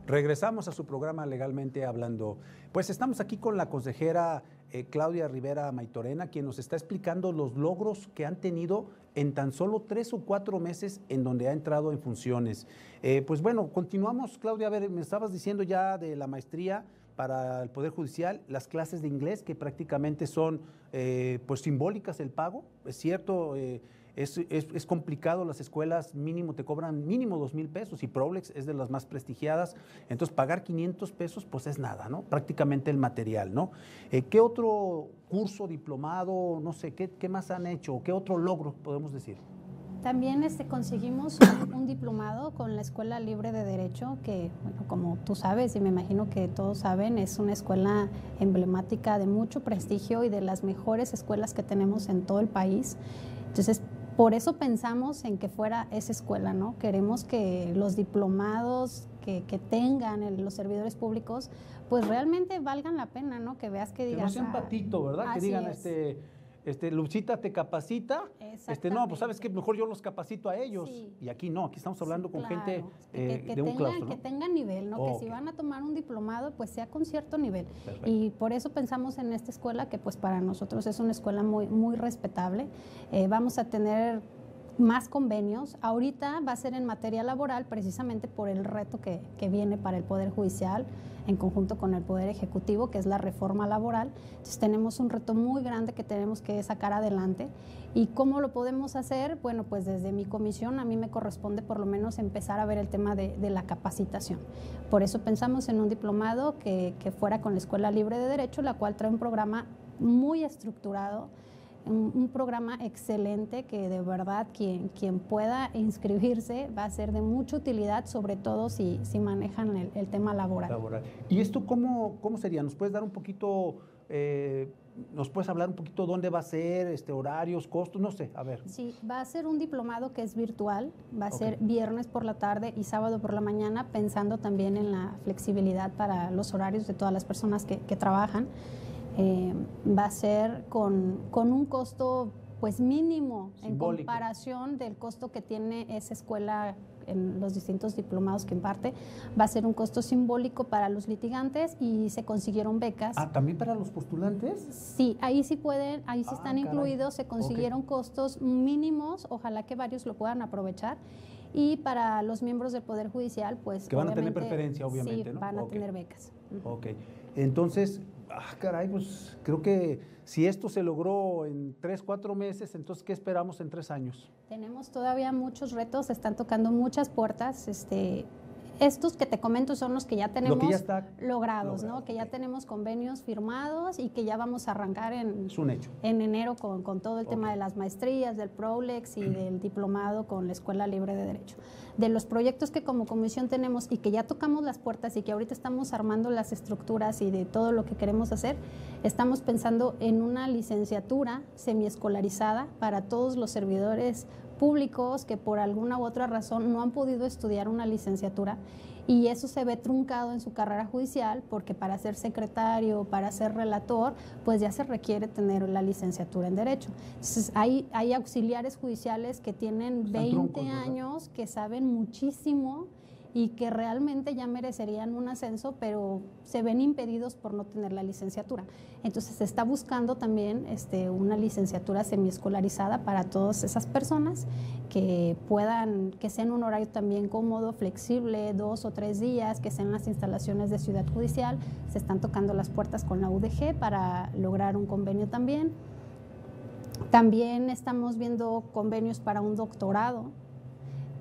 Regresamos a su programa Legalmente Hablando. Pues estamos aquí con la consejera eh, Claudia Rivera Maitorena, quien nos está explicando los logros que han tenido en tan solo tres o cuatro meses en donde ha entrado en funciones. Eh, pues bueno, continuamos, Claudia, a ver, me estabas diciendo ya de la maestría para el Poder Judicial, las clases de inglés que prácticamente son eh, pues simbólicas el pago, es cierto es, complicado, las escuelas mínimo te cobran mínimo dos mil pesos y Problex es de las más prestigiadas, entonces pagar 500 pesos pues es nada, ¿no? Prácticamente el material, ¿no? Eh, ¿Qué otro curso, diplomado, no sé, qué, qué más han hecho? ¿Qué otro logro podemos decir? También este, conseguimos un, diplomado con la Escuela Libre de Derecho, que, bueno, como tú sabes y me imagino que todos saben, es una escuela emblemática de mucho prestigio y de las mejores escuelas que tenemos en todo el país. Entonces, por eso pensamos en que fuera esa escuela, ¿no? Queremos que los diplomados que, tengan los servidores públicos, pues realmente valgan la pena, ¿no? Que veas que digas... Que no sean patito, ¿verdad? Que digan, este este, Lucita te capacita, este, no, pues sabes que mejor yo los capacito a ellos. Y aquí no, aquí estamos hablando con gente eh, de un claustro. Que tengan nivel, ¿no? que si van a tomar un diplomado, pues sea con cierto nivel. Y por eso pensamos en esta escuela, que pues para nosotros es una escuela muy, muy respetable. Eh, vamos a tener más convenios. Ahorita va a ser en materia laboral precisamente por el reto que, que, viene para el Poder Judicial en conjunto con el Poder Ejecutivo, que es la reforma laboral. Entonces tenemos un reto muy grande que tenemos que sacar adelante. ¿Y cómo lo podemos hacer? Bueno, pues desde mi comisión a mí me corresponde por lo menos empezar a ver el tema de, de la capacitación. Por eso pensamos en un diplomado que, que fuera con la Escuela Libre de Derecho, la cual trae un programa muy estructurado un, programa excelente que de verdad quien, quien pueda inscribirse va a ser de mucha utilidad, sobre todo si, si manejan el, tema laboral. laboral. ¿Y esto cómo, cómo sería? ¿Nos puedes dar un poquito... Eh, ¿Nos puedes hablar un poquito dónde va a ser, este, horarios, costos? No sé, a ver. Sí, va a ser un diplomado que es virtual, va a ser viernes por la tarde y sábado por la mañana, pensando también en la flexibilidad para los horarios de todas las personas que, que trabajan. Eh, va a ser con, con, un costo pues mínimo en comparación del costo que tiene esa escuela en los distintos diplomados que imparte, va a ser un costo simbólico para los litigantes y se consiguieron becas. Ah, también para los postulantes? Sí, ahí sí pueden, ahí sí ah, están incluidos, se consiguieron costos mínimos, ojalá que varios lo puedan aprovechar. Y para los miembros del Poder Judicial, pues... Que van a tener preferencia, obviamente, sí, van a tener becas. Ok, entonces, ah, caray, pues creo que si esto se logró en tres, cuatro meses, entonces, ¿qué esperamos en tres años? Tenemos todavía muchos retos, están tocando muchas puertas. Este, estos que te comento son los que ya tenemos logrados, ¿no? Que ya tenemos convenios firmados y que ya vamos a arrancar en, en enero con, con todo el tema de las maestrías, del PROLEX y del diplomado con la Escuela Libre de Derecho. De los proyectos que como comisión tenemos y que ya tocamos las puertas y que ahorita estamos armando las estructuras y de todo lo que queremos hacer, estamos pensando en una licenciatura semiescolarizada para todos los servidores públicos que por alguna u otra razón no han podido estudiar una licenciatura y eso se ve truncado en su carrera judicial porque para ser secretario, para ser relator, pues ya se requiere tener la licenciatura en Derecho. Entonces, hay, hay auxiliares judiciales que tienen 20 años, que saben muchísimo y que realmente ya merecerían un ascenso, pero se ven impedidos por no tener la licenciatura. Entonces se está buscando también este, una licenciatura semiescolarizada para todas esas personas que puedan, que sea en un horario también cómodo, flexible, dos o tres días, que sean las instalaciones de Ciudad Judicial. Se están tocando las puertas con la UDG para lograr un convenio también. También estamos viendo convenios para un doctorado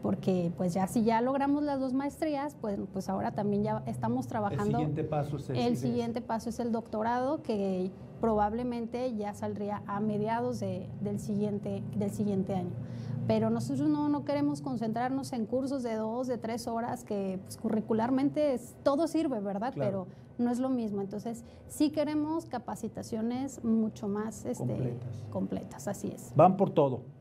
porque pues ya si ya logramos las dos maestrías, pues, pues ahora también ya estamos trabajando. El siguiente paso es el, siguiente paso es el doctorado que probablemente ya saldría a mediados de, del, siguiente, del siguiente año. Pero nosotros no, no queremos concentrarnos en cursos de dos, de tres horas, que pues, curricularmente todo sirve, ¿verdad? Pero no es lo mismo. Entonces, sí queremos capacitaciones mucho más este, completas. completas, así es. Van por todo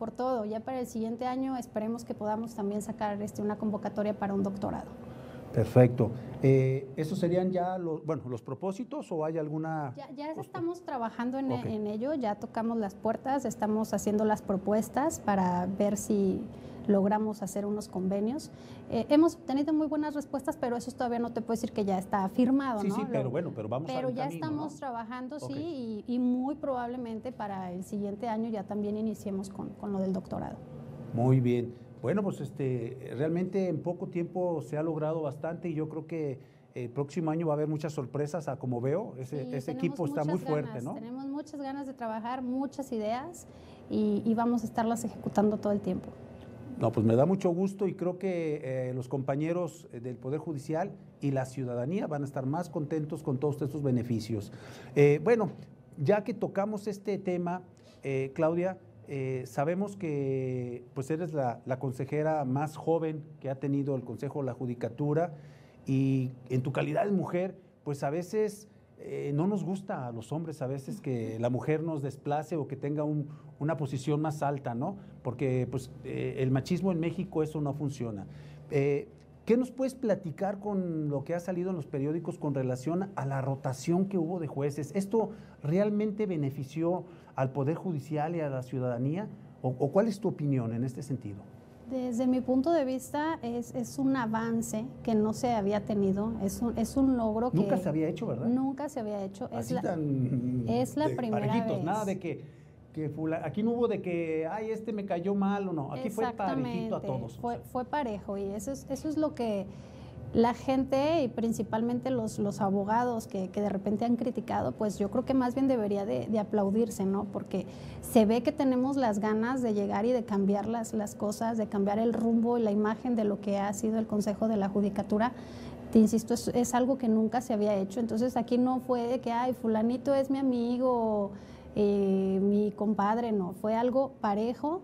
por todo. Ya para el siguiente año esperemos que podamos también sacar este, una convocatoria para un doctorado. Perfecto. Eh, ¿Esos serían ya los, bueno, los propósitos o hay alguna...? Ya, ya estamos trabajando en, en, ello, ya tocamos las puertas, estamos haciendo las propuestas para ver si logramos hacer unos convenios. Eh, hemos tenido muy buenas respuestas, pero eso todavía no te puedo decir que ya está firmado. Sí, ¿no? sí, pero bueno, pero vamos Pero ya estamos trabajando, sí, y, muy probablemente para el siguiente año ya también iniciemos con, con lo del doctorado. Muy bien. Bueno, pues este, realmente en poco tiempo se ha logrado bastante y yo creo que el próximo año va a haber muchas sorpresas, a como veo, ese, ese equipo está muy fuerte, ¿no? Tenemos muchas ganas de trabajar, muchas ideas y, y vamos a estarlas ejecutando todo el tiempo. No, pues me da mucho gusto y creo que eh, los compañeros eh, del Poder Judicial y la ciudadanía van a estar más contentos con todos estos beneficios. Eh, bueno, ya que tocamos este tema, Claudia, sabemos que pues eres la, consejera más joven que ha tenido el Consejo de la Judicatura y en tu calidad de mujer, pues a veces no nos gusta a los hombres a veces que la mujer nos desplace o que tenga una posición más alta, ¿no? Porque pues, eh, el machismo en México eso no funciona. Eh, ¿Qué nos puedes platicar con lo que ha salido en los periódicos con relación a la rotación que hubo de jueces? ¿Esto realmente benefició al Poder Judicial y a la ciudadanía? o cuál es tu opinión en este sentido? Desde mi punto de vista es, es, un avance que no se había tenido, es un, es un logro que... Nunca se había hecho, ¿verdad? Nunca se había hecho. es la, es la primera vez. Nada de que, que aquí no hubo de que, ay, este me cayó mal o no, aquí fue parejito a todos. Fue, fue parejo y eso es, eso es lo que la gente y principalmente los, los abogados que, que, de repente han criticado, pues yo creo que más bien debería de, de, aplaudirse, ¿no? Porque se ve que tenemos las ganas de llegar y de cambiar las, las cosas, de cambiar el rumbo y la imagen de lo que ha sido el Consejo de la Judicatura. Te insisto, es, es algo que nunca se había hecho. Entonces aquí no fue de que, ay, fulanito es mi amigo, eh, mi compadre, no. Fue algo parejo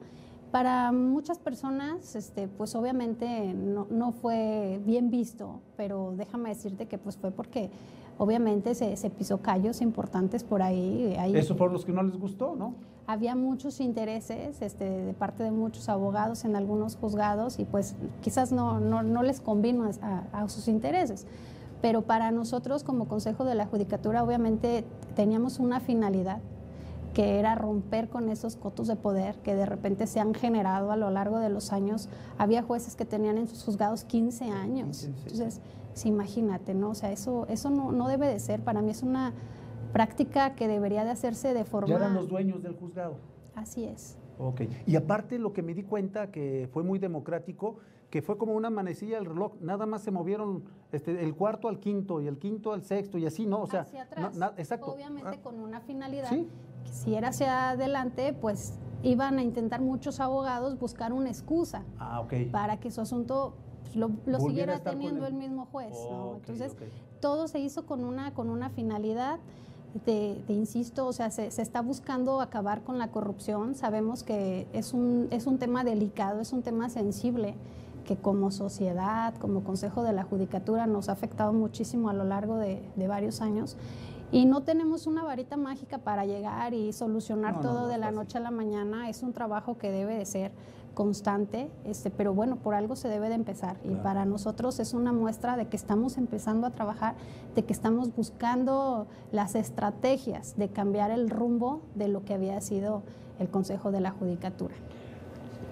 para muchas personas, este, pues obviamente no, no, fue bien visto, pero déjame decirte que pues fue porque obviamente se, se pisó callos importantes por ahí. ahí Eso fueron los que no les gustó, ¿no? Había muchos intereses este, de parte de muchos abogados en algunos juzgados y pues quizás no, no, no les convino a, a sus intereses. Pero para nosotros como Consejo de la Judicatura obviamente teníamos una finalidad que era romper con esos cotos de poder que de repente se han generado a lo largo de los años. Había jueces que tenían en sus juzgados 15 años. Entonces, sí, imagínate, ¿no? O sea, eso, eso no, no, debe de ser. Para mí es una práctica que debería de hacerse de forma... Ya eran los dueños del juzgado. Así es. Ok. Y aparte lo que me di cuenta que fue muy democrático, que fue como una manecilla del reloj, nada más se movieron este, el cuarto al quinto y el quinto al sexto y así, ¿no? O sea, hacia atrás. exacto. Obviamente ah. con una finalidad. ¿Sí? Si era hacia adelante, pues iban a intentar muchos abogados buscar una excusa ah, okay. para que su asunto pues, lo, lo siguiera teniendo el... el... mismo juez. Oh, ¿no? Entonces, okay. todo se hizo con una, con una finalidad. De, de, insisto, o sea, se, se, está buscando acabar con la corrupción. Sabemos que es un, es un tema delicado, es un tema sensible que como sociedad, como Consejo de la Judicatura nos ha afectado muchísimo a lo largo de, de varios años y no tenemos una varita mágica para llegar y solucionar no, todo no, no, de la noche a la mañana. Es un trabajo que debe de ser constante, este, pero bueno, por algo se debe de empezar. Claro. Y para nosotros es una muestra de que estamos empezando a trabajar, de que estamos buscando las estrategias de cambiar el rumbo de lo que había sido el Consejo de la Judicatura.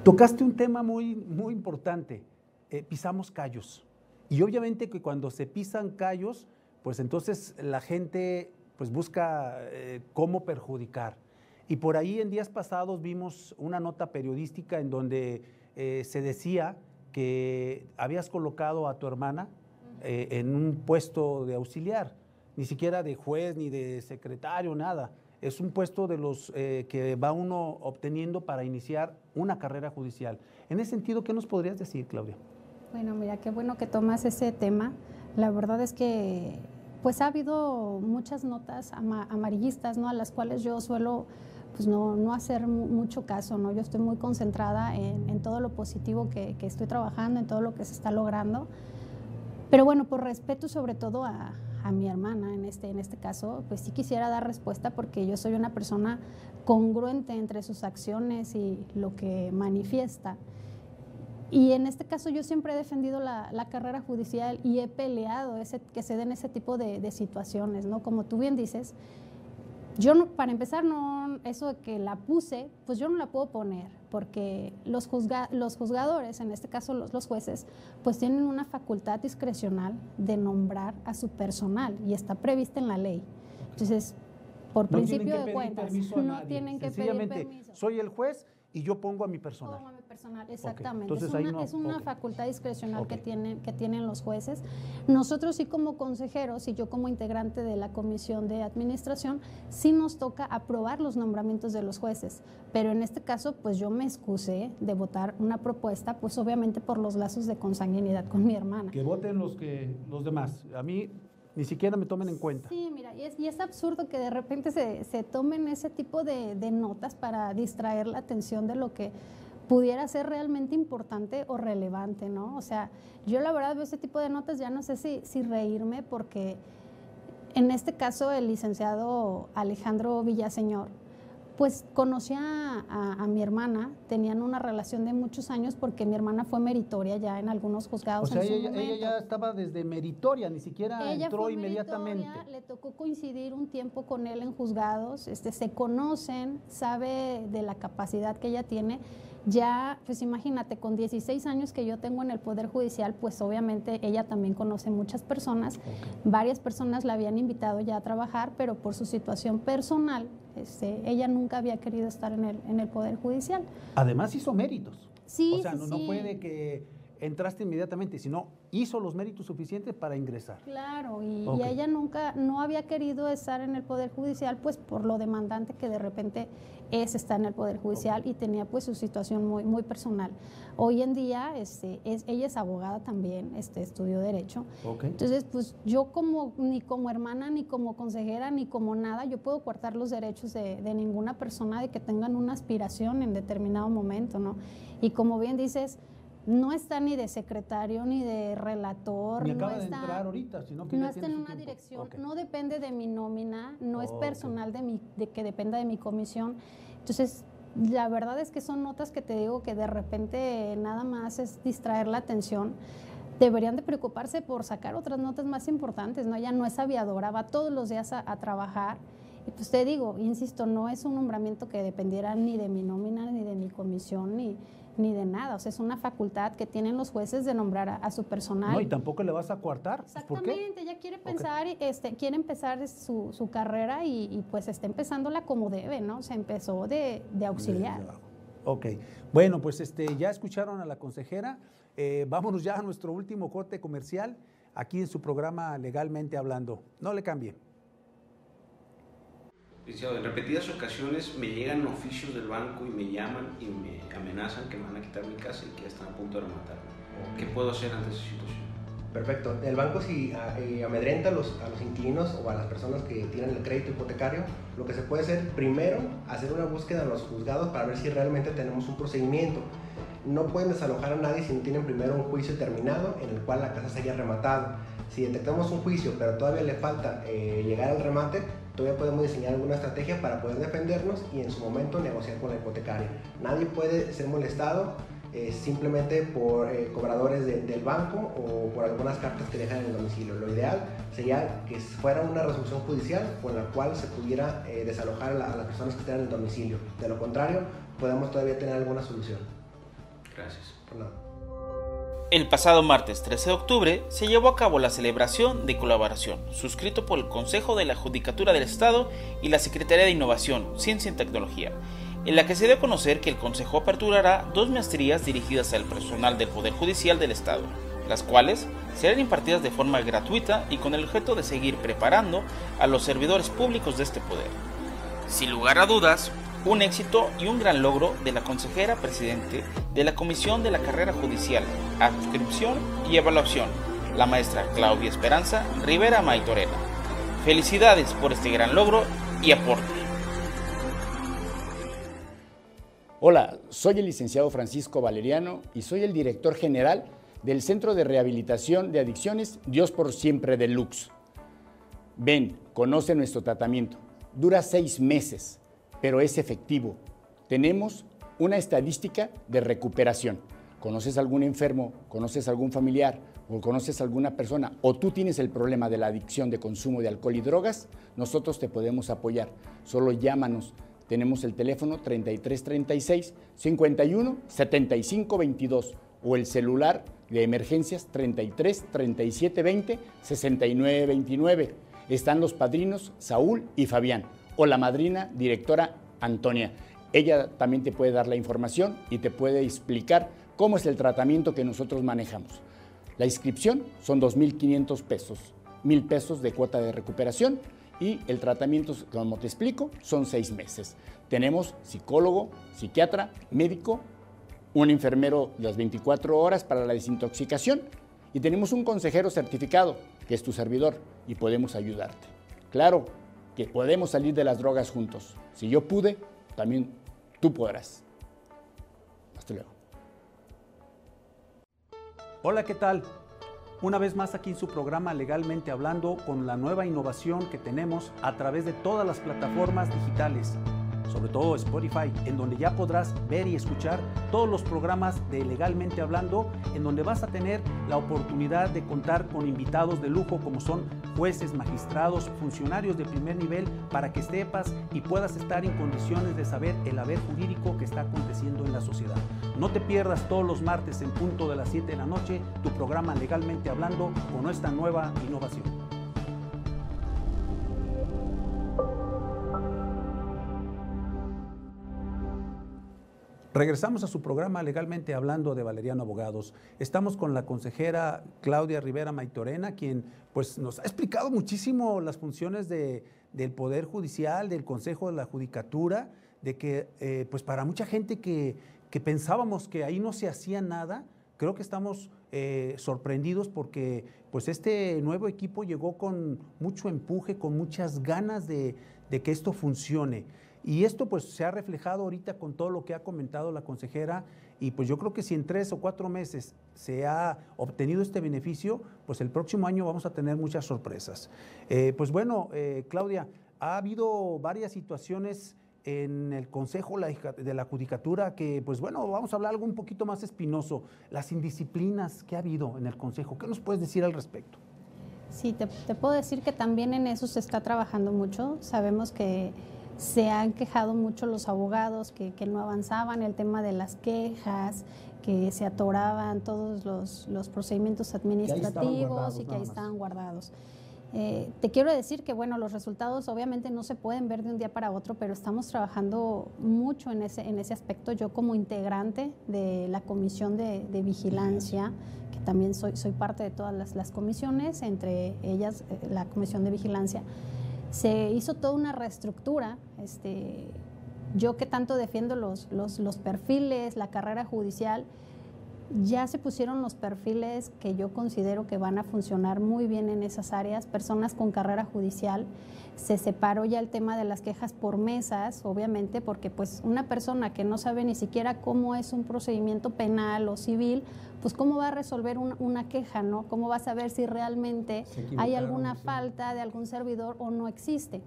Tocaste un tema muy, muy importante, eh, pisamos callos. Y obviamente que cuando se pisan callos, pues entonces la gente pues busca eh, cómo perjudicar. Y por ahí en días pasados vimos una nota periodística en donde eh, se decía que habías colocado a tu hermana eh, en un puesto de auxiliar, ni siquiera de juez ni de secretario, nada. Es un puesto de los que va uno obteniendo para iniciar una carrera judicial. En ese sentido, ¿qué nos podrías decir, Claudia? Bueno, mira, qué bueno que tomas ese tema. La verdad es que pues ha habido muchas notas amarillistas, ¿no? A las cuales yo suelo pues no, no hacer mucho caso, ¿no? Yo estoy muy concentrada en, todo lo positivo que, que, estoy trabajando, en todo lo que se está logrando. Pero bueno, por respeto sobre todo a, a mi hermana en este, en este caso, pues sí quisiera dar respuesta porque yo soy una persona congruente entre sus acciones y lo que manifiesta. Y en este caso yo siempre he defendido la, carrera judicial y he peleado ese, que se den ese tipo de, de situaciones, ¿no? Como tú bien dices, yo, no, para empezar, no, eso de que la puse, pues yo no la puedo poner, porque los, los juzgadores, en este caso los, los, jueces, pues tienen una facultad discrecional de nombrar a su personal y está prevista en la ley. Entonces, por principio de cuentas, no tienen que pedir permiso. Soy el juez y yo pongo a mi personal. Pongo a mi personal, exactamente. es una, es una facultad discrecional que, tienen, que tienen los jueces. Nosotros sí como consejeros y yo como integrante de la comisión de administración, sí nos toca aprobar los nombramientos de los jueces. Pero en este caso, pues yo me excusé de votar una propuesta, pues obviamente por los lazos de consanguinidad con mi hermana. Que voten los, que, los demás. A mí ni siquiera me tomen en cuenta. Sí, mira, y es, y es absurdo que de repente se, se tomen ese tipo de, de, notas para distraer la atención de lo que pudiera ser realmente importante o relevante, ¿no? O sea, yo la verdad veo ese tipo de notas, ya no sé si, si reírme porque en este caso el licenciado Alejandro Villaseñor, pues conocía a, mi hermana, tenían una relación de muchos años porque mi hermana fue meritoria ya en algunos juzgados. O sea, ella, ya estaba desde meritoria, ni siquiera entró inmediatamente. Le tocó coincidir un tiempo con él en juzgados, este, se conocen, sabe de la capacidad que ella tiene ya, pues imagínate, con 16 años que yo tengo en el Poder Judicial, pues obviamente ella también conoce muchas personas. Varias personas la habían invitado ya a trabajar, pero por su situación personal, este, ella nunca había querido estar en el, en el Poder Judicial. Además hizo méritos. Sí, O sea, no, no puede que entraste inmediatamente, sino hizo los méritos suficientes para ingresar. Claro, y, ella nunca, no había querido estar en el Poder Judicial, pues por lo demandante que de repente es estar en el Poder Judicial y tenía pues su situación muy, muy personal. Hoy en día este, es, ella es abogada también, este, estudió Derecho. Entonces, pues yo como, ni como hermana, ni como consejera, ni como nada, yo puedo cortar los derechos de, de ninguna persona de que tengan una aspiración en determinado momento, ¿no? Y como bien dices, no está ni de secretario ni de relator. no está, de entrar ahorita, sino que no está en una dirección, no depende de mi nómina, no es personal de, mi, de que dependa de mi comisión. Entonces, la verdad es que son notas que te digo que de repente nada más es distraer la atención. Deberían de preocuparse por sacar otras notas más importantes, ¿no? Ella no es aviadora, va todos los días a, a trabajar. Y pues te digo, insisto, no es un nombramiento que dependiera ni de mi nómina, ni de mi comisión, ni, ni de nada. O sea, es una facultad que tienen los jueces de nombrar a, su personal. No, y tampoco le vas a coartar. Exactamente, ¿Por qué? ella quiere pensar, este, quiere empezar su, su carrera y, pues está empezándola como debe, ¿no? Se empezó de, de auxiliar. Ok, bueno, pues este, ya escucharon a la consejera. Eh, vámonos ya a nuestro último corte comercial aquí en su programa Legalmente Hablando. No le cambie. En repetidas ocasiones me llegan oficios del banco y me llaman y me amenazan que me van a quitar mi casa y que están a punto de rematarme. ¿Qué puedo hacer ante esa situación? Perfecto. El banco si ah, eh, amedrenta a los, a los inquilinos o a las personas que tienen el crédito hipotecario, lo que se puede hacer primero, hacer una búsqueda en los juzgados para ver si realmente tenemos un procedimiento. No pueden desalojar a nadie si no tienen primero un juicio terminado en el cual la casa sería rematada. Si detectamos un juicio pero todavía le falta eh, llegar al remate, todavía podemos diseñar alguna estrategia para poder defendernos y en su momento negociar con la hipotecaria. Nadie puede ser molestado eh, simplemente por eh, cobradores del banco o por algunas cartas que dejan en el domicilio. Lo ideal sería que fuera una resolución judicial con la cual se pudiera eh, desalojar a, las personas que están en el domicilio. De lo contrario, podemos todavía tener alguna solución. Gracias. Por nada. El pasado martes 13 de octubre se llevó a cabo la celebración de colaboración, suscrito por el Consejo de la Judicatura del Estado y la Secretaría de Innovación, Ciencia y Tecnología, en la que se dio a conocer que el Consejo aperturará dos maestrías dirigidas al personal del Poder Judicial del Estado, las cuales serán impartidas de forma gratuita y con el objeto de seguir preparando a los servidores públicos de este poder. Sin lugar a dudas, un éxito y un gran logro de la consejera presidente de la Comisión de la Carrera Judicial, Adscripción y Evaluación, la maestra Claudia Esperanza Rivera Maitorena. Felicidades por este gran logro y aporte. Hola, soy el licenciado Francisco Valeriano y soy el director general del Centro de Rehabilitación de Adicciones Dios por Siempre Deluxe. Ven, conoce nuestro tratamiento. Dura seis meses pero es efectivo. Tenemos una estadística de recuperación. conoces algún enfermo, conoces algún familiar o conoces alguna persona o tú tienes el problema de la adicción de consumo de alcohol y drogas, nosotros te podemos apoyar. Solo llámanos. Tenemos el teléfono 3336 51 75 22 o el celular de emergencias 33 37 20 69 29. Están los padrinos Saúl y Fabián o la madrina directora Antonia. Ella también te puede dar la información y te puede explicar cómo es el tratamiento que nosotros manejamos. La inscripción son 2.500 pesos, 1.000 pesos de cuota de recuperación y el tratamiento, como te explico, son seis meses. Tenemos psicólogo, psiquiatra, médico, un enfermero las 24 horas para la desintoxicación y tenemos un consejero certificado, que es tu servidor, y podemos ayudarte. Claro que podemos salir de las drogas juntos. Si yo pude, también tú podrás. Hasta luego. Hola, ¿qué tal? Una vez más aquí en su programa Legalmente Hablando con la nueva innovación que tenemos a través de todas las plataformas digitales sobre todo Spotify, en donde ya podrás ver y escuchar todos los programas de Legalmente Hablando, en donde vas a tener la oportunidad de contar con invitados de lujo como son jueces, magistrados, funcionarios de primer nivel, para que sepas y puedas estar en condiciones de saber el haber jurídico que está aconteciendo en la sociedad. No te pierdas todos los martes en punto de las 7 de la noche tu programa Legalmente Hablando con esta nueva innovación. Regresamos a su programa Legalmente Hablando de Valeriano Abogados. Estamos con la consejera Claudia Rivera Maitorena, quien pues, nos ha explicado muchísimo las funciones de, del Poder Judicial, del Consejo de la Judicatura, de que eh, pues para mucha gente que, que, pensábamos que ahí no se hacía nada, creo que estamos eh, sorprendidos porque pues este nuevo equipo llegó con mucho empuje, con muchas ganas de, de que esto funcione. Y esto pues se ha reflejado ahorita con todo lo que ha comentado la consejera y pues yo creo que si en tres o cuatro meses se ha obtenido este beneficio, pues el próximo año vamos a tener muchas sorpresas. Eh, pues bueno, eh, Claudia, ha habido varias situaciones en el Consejo de la Judicatura que, pues bueno, vamos a hablar algo un poquito más espinoso, las indisciplinas que ha habido en el Consejo. ¿Qué nos puedes decir al respecto? Sí, te, te puedo decir que también en eso se está trabajando mucho. Sabemos que se han quejado mucho los abogados que, no avanzaban el tema de las quejas, que se atoraban todos los, procedimientos administrativos y que ahí estaban guardados. Eh, te quiero decir que bueno, los resultados obviamente no se pueden ver de un día para otro, pero estamos trabajando mucho en ese, en ese aspecto. Yo como integrante de la comisión de, vigilancia, que también soy, soy parte de todas las, las comisiones, entre ellas eh, la comisión de vigilancia, se hizo toda una reestructura. Este, yo que tanto defiendo los, los, perfiles, la carrera judicial, ya se pusieron los perfiles que yo considero que van a funcionar muy bien en esas áreas, personas con carrera judicial. Se separó ya el tema de las quejas por mesas, obviamente, porque pues una persona que no sabe ni siquiera cómo es un procedimiento penal o civil, pues cómo va a resolver una queja, ¿no? ¿Cómo va a saber si realmente hay alguna falta de algún servidor o no existe?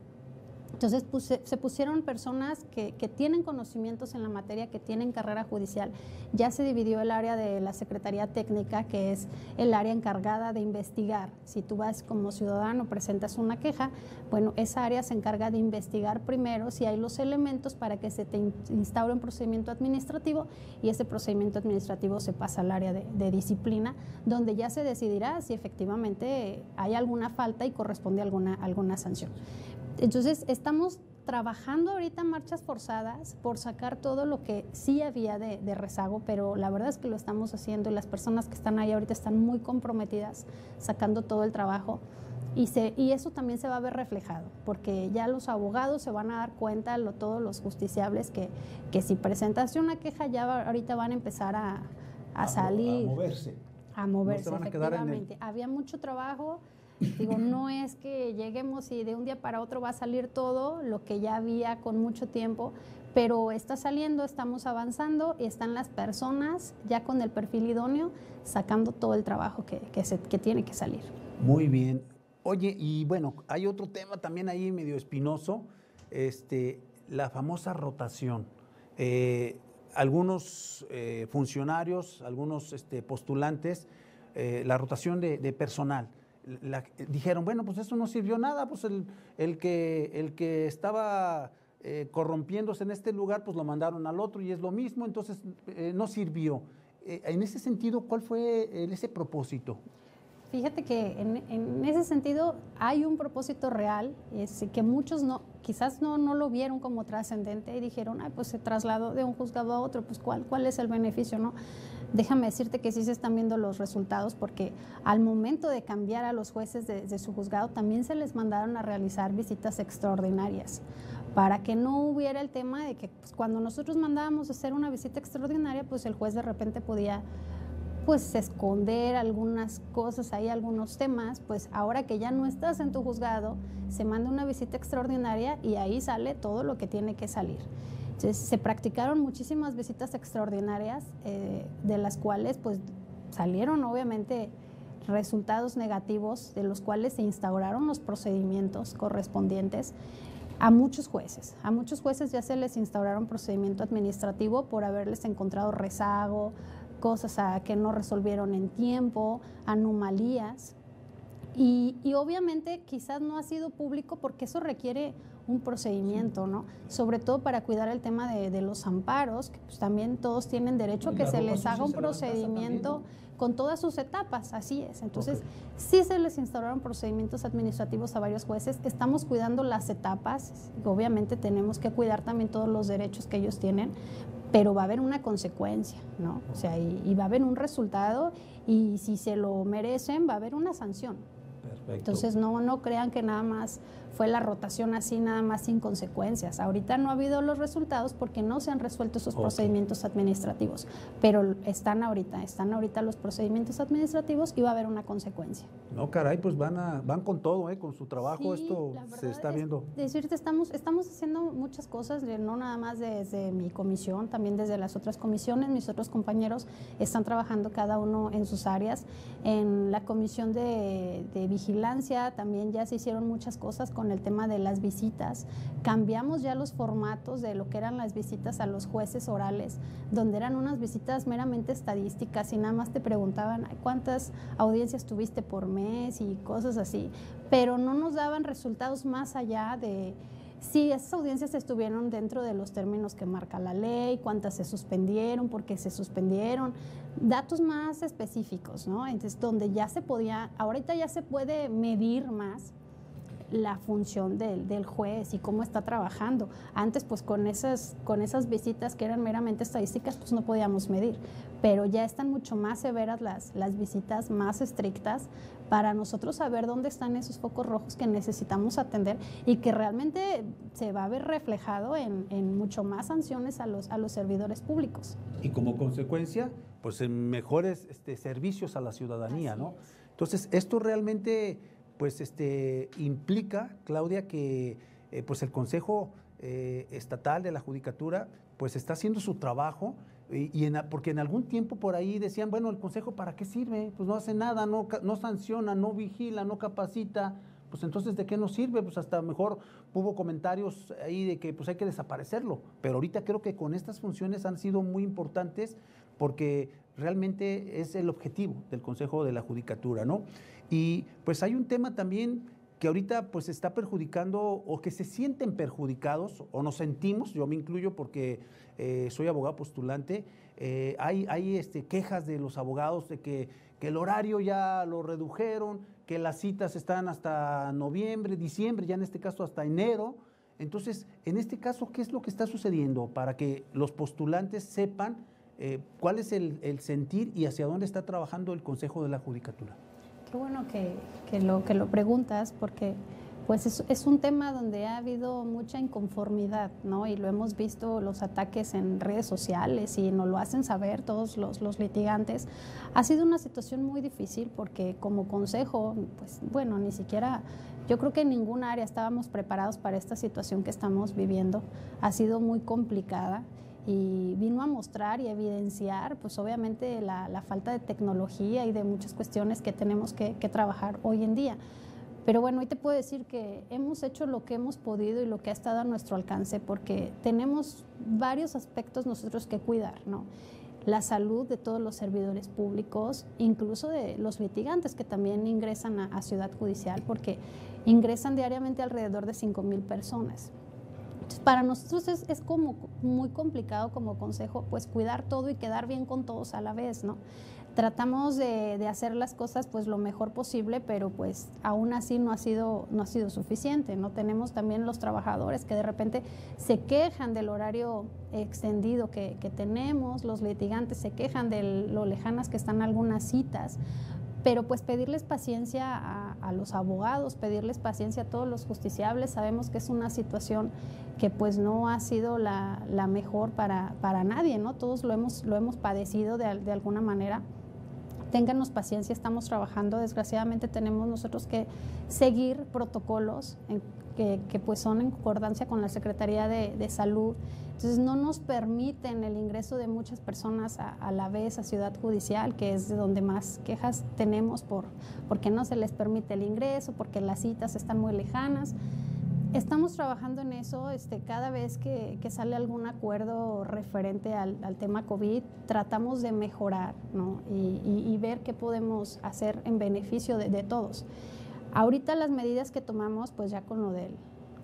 Entonces se pusieron personas que, tienen conocimientos en la materia, que tienen carrera judicial. Ya se dividió el área de la Secretaría Técnica, que es el área encargada de investigar. Si tú vas como ciudadano, presentas una queja, bueno, esa área se encarga de investigar primero si hay los elementos para que se te instaure un procedimiento administrativo y ese procedimiento administrativo se pasa al área de, de disciplina, donde ya se decidirá si efectivamente hay alguna falta y corresponde alguna, alguna sanción. Entonces, estamos trabajando ahorita marchas forzadas por sacar todo lo que sí había de, rezago, pero la verdad es que lo estamos haciendo y las personas que están ahí ahorita están muy comprometidas sacando todo el trabajo. Y, se, y eso también se va a ver reflejado, porque ya los abogados se van a dar cuenta, lo, todos los justiciables, que, que si presentaste una queja ya ahorita van a empezar a, a, salir. A moverse. A moverse, efectivamente. Había mucho trabajo, Digo, no es que lleguemos y de un día para otro va a salir todo lo que ya había con mucho tiempo, pero está saliendo, estamos avanzando y están las personas ya con el perfil idóneo sacando todo el trabajo que, que, tiene que salir. Muy bien. Oye, y bueno, hay otro tema también ahí medio espinoso, este, la famosa rotación. Eh, algunos eh, funcionarios, algunos este, postulantes, eh, la rotación de, personal. Dijeron, bueno, pues eso no sirvió nada, pues el, que, el que estaba corrompiéndose en este lugar, pues lo mandaron al otro y es lo mismo, entonces no sirvió. en ese sentido, ¿cuál fue ese propósito? Fíjate que en, ese sentido hay un propósito real, es que muchos no, quizás no, no lo vieron como trascendente y dijeron, ay, pues se trasladó de un juzgado a otro, pues ¿cuál, cuál es el beneficio? no Déjame decirte que sí se están viendo los resultados porque al momento de cambiar a los jueces de, su juzgado también se les mandaron a realizar visitas extraordinarias para que no hubiera el tema de que pues, cuando nosotros mandábamos a hacer una visita extraordinaria, pues el juez de repente podía pues esconder algunas cosas, hay algunos temas, pues ahora que ya no estás en tu juzgado, se manda una visita extraordinaria y ahí sale todo lo que tiene que salir. Se practicaron muchísimas visitas extraordinarias, eh, de las cuales pues salieron obviamente resultados negativos, de los cuales se instauraron los procedimientos correspondientes a muchos jueces. A muchos jueces ya se les instauraron procedimiento administrativo por haberles encontrado rezago, cosas a, que no resolvieron en tiempo, anomalías. Y, obviamente quizás no ha sido público porque eso requiere un procedimiento, ¿no? Sobre todo para cuidar el tema de, los amparos, que pues también todos tienen derecho a que se les haga un procedimiento con todas sus etapas, así es. Entonces, sí se les instauraron procedimientos administrativos a varios jueces, estamos cuidando las etapas, obviamente tenemos que cuidar también todos los derechos que ellos tienen, pero va a haber una consecuencia, ¿no? O sea, y, va a haber un resultado y si se lo merecen va a haber una sanción. Entonces no, no crean que nada más fue la rotación así nada más sin consecuencias. Ahorita no ha habido los resultados porque no se han resuelto esos procedimientos administrativos, pero están ahorita, están ahorita los procedimientos administrativos y va a haber una consecuencia. No, caray, pues van a, van con todo, ¿eh? con su trabajo, esto se está viendo. decirte, estamos, estamos haciendo muchas cosas, no nada más desde mi comisión, también desde las otras comisiones, mis otros compañeros están trabajando cada uno en sus áreas. En la comisión de, de vigilancia también ya se hicieron muchas cosas con el tema de las visitas. Cambiamos ya los formatos de lo que eran las visitas a los jueces orales, donde eran unas visitas meramente estadísticas y nada más te preguntaban cuántas audiencias tuviste por mes y cosas así, pero no nos daban resultados más allá de si esas audiencias estuvieron dentro de los términos que marca la ley, cuántas se suspendieron, por qué se suspendieron, datos más específicos, ¿no? Entonces, donde ya se podía, ahorita ya se puede medir más la función del, del, juez y cómo está trabajando. Antes, pues con esas, con esas visitas que eran meramente estadísticas, pues no podíamos medir, pero ya están mucho más severas las, las visitas, más estrictas, para nosotros saber dónde están esos focos rojos que necesitamos atender y que realmente se va a ver reflejado en, en mucho más sanciones a los, a los servidores públicos. Y como consecuencia, pues en mejores este, servicios a la ciudadanía, ¿no? Entonces, esto realmente pues este, implica, Claudia, que eh, pues el Consejo eh, Estatal de la Judicatura pues está haciendo su trabajo y, porque en algún tiempo por ahí decían, bueno, el Consejo para qué sirve? Pues no hace nada, no, no sanciona, no vigila, no capacita, pues entonces ¿de qué nos sirve? Pues hasta mejor hubo comentarios ahí de que pues hay que desaparecerlo, pero ahorita creo que con estas funciones han sido muy importantes porque realmente es el objetivo del Consejo de la Judicatura, ¿no? Y pues hay un tema también que ahorita pues está perjudicando o que se sienten perjudicados o nos sentimos, yo me incluyo porque eh, soy abogado postulante, eh, hay, hay este, quejas de los abogados de que, que, el horario ya lo redujeron, que las citas están hasta noviembre, diciembre, ya en este caso hasta enero. Entonces, en este caso, ¿qué es lo que está sucediendo para que los postulantes sepan eh, cuál es el, el sentir y hacia dónde está trabajando el Consejo de la Judicatura? Qué bueno que, que, lo, que lo preguntas porque pues es, es, un tema donde ha habido mucha inconformidad, ¿no? Y lo hemos visto los ataques en redes sociales y nos lo hacen saber todos los, los litigantes. Ha sido una situación muy difícil porque como consejo, pues bueno, ni siquiera, yo creo que en ningún área estábamos preparados para esta situación que estamos viviendo. Ha sido muy complicada y vino a mostrar y evidenciar, pues obviamente la, falta de tecnología y de muchas cuestiones que tenemos que, trabajar hoy en día. Pero bueno, hoy te puedo decir que hemos hecho lo que hemos podido y lo que ha estado a nuestro alcance, porque tenemos varios aspectos nosotros que cuidar, ¿no? La salud de todos los servidores públicos, incluso de los litigantes que también ingresan a, Ciudad Judicial, porque ingresan diariamente alrededor de 5 mil personas. Para nosotros es, como muy complicado como consejo, pues cuidar todo y quedar bien con todos a la vez, ¿no? tratamos de, hacer las cosas pues lo mejor posible, pero pues aún así no ha sido, no ha sido suficiente. ¿no? Tenemos también los trabajadores que de repente se quejan del horario extendido que, tenemos, los litigantes se quejan de lo lejanas que están algunas citas, pero pues pedirles paciencia a, los abogados, pedirles paciencia a todos los justiciables, sabemos que es una situación que pues no ha sido la, mejor para, para, nadie, ¿no? Todos lo hemos, lo hemos padecido de, de alguna manera ténganos paciencia, estamos trabajando. Desgraciadamente tenemos nosotros que seguir protocolos que, pues son en concordancia con la Secretaría de, Salud. Entonces no nos permiten el ingreso de muchas personas a, la vez a Ciudad Judicial, que es de donde más quejas tenemos por porque no se les permite el ingreso, porque las citas están muy lejanas. Estamos trabajando en eso. Este, cada vez que, sale algún acuerdo referente al, tema COVID, tratamos de mejorar y, ver qué podemos hacer en beneficio de, todos. Ahorita las medidas que tomamos, pues ya con, lo del,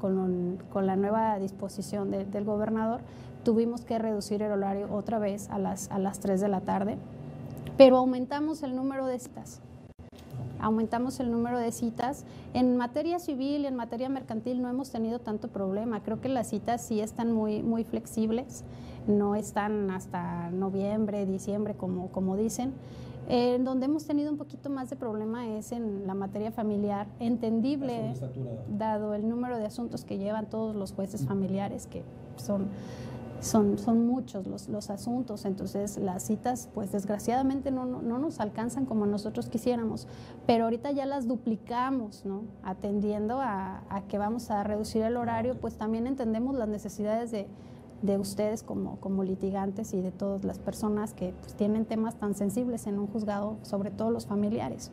con, la nueva disposición del gobernador, tuvimos que reducir el horario otra vez a las, a las 3 de la tarde, pero aumentamos el número de citas aumentamos el número de citas. En materia civil y en materia mercantil no hemos tenido tanto problema. Creo que las citas sí están muy, muy flexibles, no están hasta noviembre, diciembre, como, como dicen. En donde hemos tenido un poquito más de problema es en la materia familiar, entendible, dado el número de asuntos que llevan todos los jueces familiares, que son son, son muchos los, los, asuntos, entonces las citas pues desgraciadamente no, no, nos alcanzan como nosotros quisiéramos, pero ahorita ya las duplicamos, ¿no? Atendiendo a, que vamos a reducir el horario, pues también entendemos las necesidades de, de ustedes como, como litigantes y de todas las personas que pues, tienen temas tan sensibles en un juzgado, sobre todo los familiares.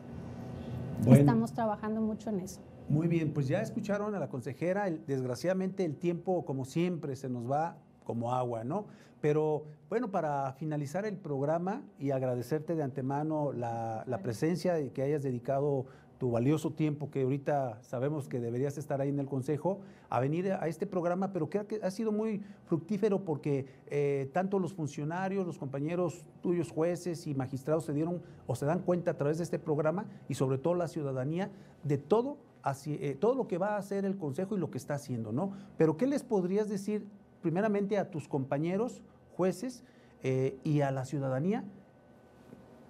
Estamos trabajando mucho en eso. Muy bien, pues ya escucharon a la consejera, desgraciadamente el tiempo como siempre se nos va como agua, ¿no? Pero bueno, para finalizar el programa y agradecerte de antemano la, presencia y que hayas dedicado tu valioso tiempo que ahorita sabemos que deberías estar ahí en el Consejo, a venir a este programa, pero que ha, sido muy fructífero porque eh, tanto los funcionarios, los compañeros tuyos, jueces y magistrados se dieron o se dan cuenta a través de este programa y sobre todo la ciudadanía de todo, eh, todo lo que va a hacer el Consejo y lo que está haciendo, ¿no? Pero ¿qué les podrías decir primeramente a tus compañeros jueces eh, y a la ciudadanía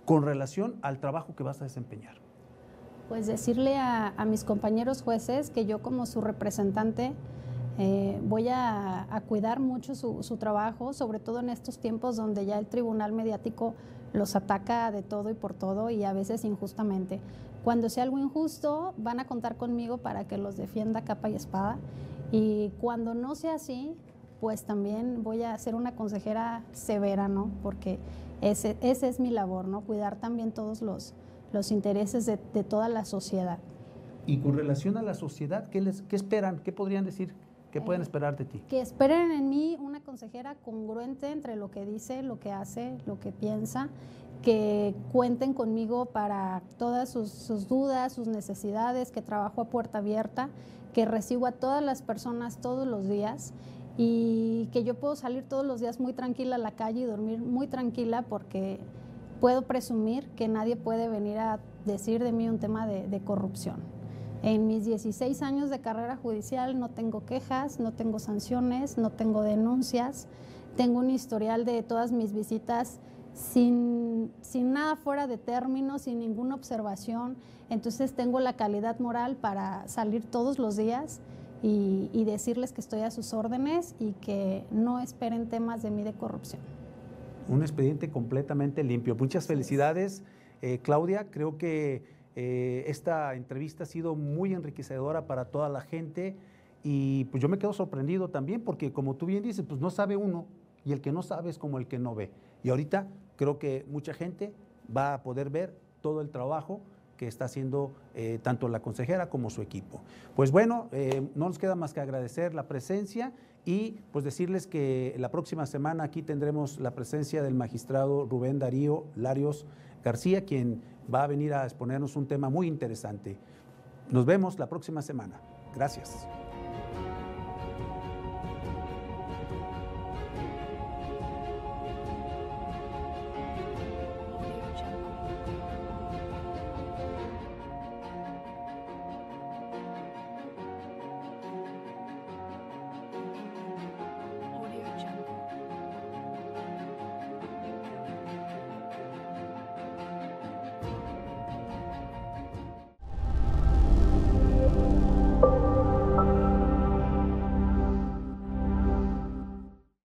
con relación al trabajo que vas a desempeñar? Pues decirle a, mis compañeros jueces que yo como su representante eh, voy a, cuidar mucho su, trabajo, sobre todo en estos tiempos donde ya el tribunal mediático los ataca de todo y por todo y a veces injustamente. Cuando sea algo injusto, van a contar conmigo para que los defienda capa y espada. Y cuando no sea así, pues también voy a ser una consejera severa, ¿no? Porque ese, ese es mi labor, ¿no? Cuidar también todos los, los intereses de, toda la sociedad. Y con relación a la sociedad, ¿qué, les, qué esperan? ¿Qué podrían decir? ¿Qué pueden eh, esperar de ti? Que esperen en mí una consejera congruente entre lo que dice, lo que hace, lo que piensa, que cuenten conmigo para todas sus, sus dudas, sus necesidades, que trabajo a puerta abierta, que recibo a todas las personas todos los días y que yo puedo salir todos los días muy tranquila a la calle y dormir muy tranquila porque puedo presumir que nadie puede venir a decir de mí un tema de, corrupción. En mis 16 años de carrera judicial no tengo quejas, no tengo sanciones, no tengo denuncias, tengo un historial de todas mis visitas sin, sin, nada fuera de término, sin ninguna observación. Entonces tengo la calidad moral para salir todos los días y, decirles que estoy a sus órdenes y que no esperen temas de mí de corrupción. Un expediente completamente limpio. Muchas felicidades, eh, Claudia. Creo que eh, esta entrevista ha sido muy enriquecedora para toda la gente y pues yo me quedo sorprendido también porque como tú bien dices, pues no sabe uno y el que no sabe es como el que no ve. Y ahorita creo que mucha gente va a poder ver todo el trabajo que está haciendo eh, tanto la consejera como su equipo. Pues bueno, eh, no nos queda más que agradecer la presencia y pues decirles que la próxima semana aquí tendremos la presencia del magistrado Rubén Darío Larios García, quien va a venir a exponernos un tema muy interesante. Nos vemos la próxima semana. Gracias.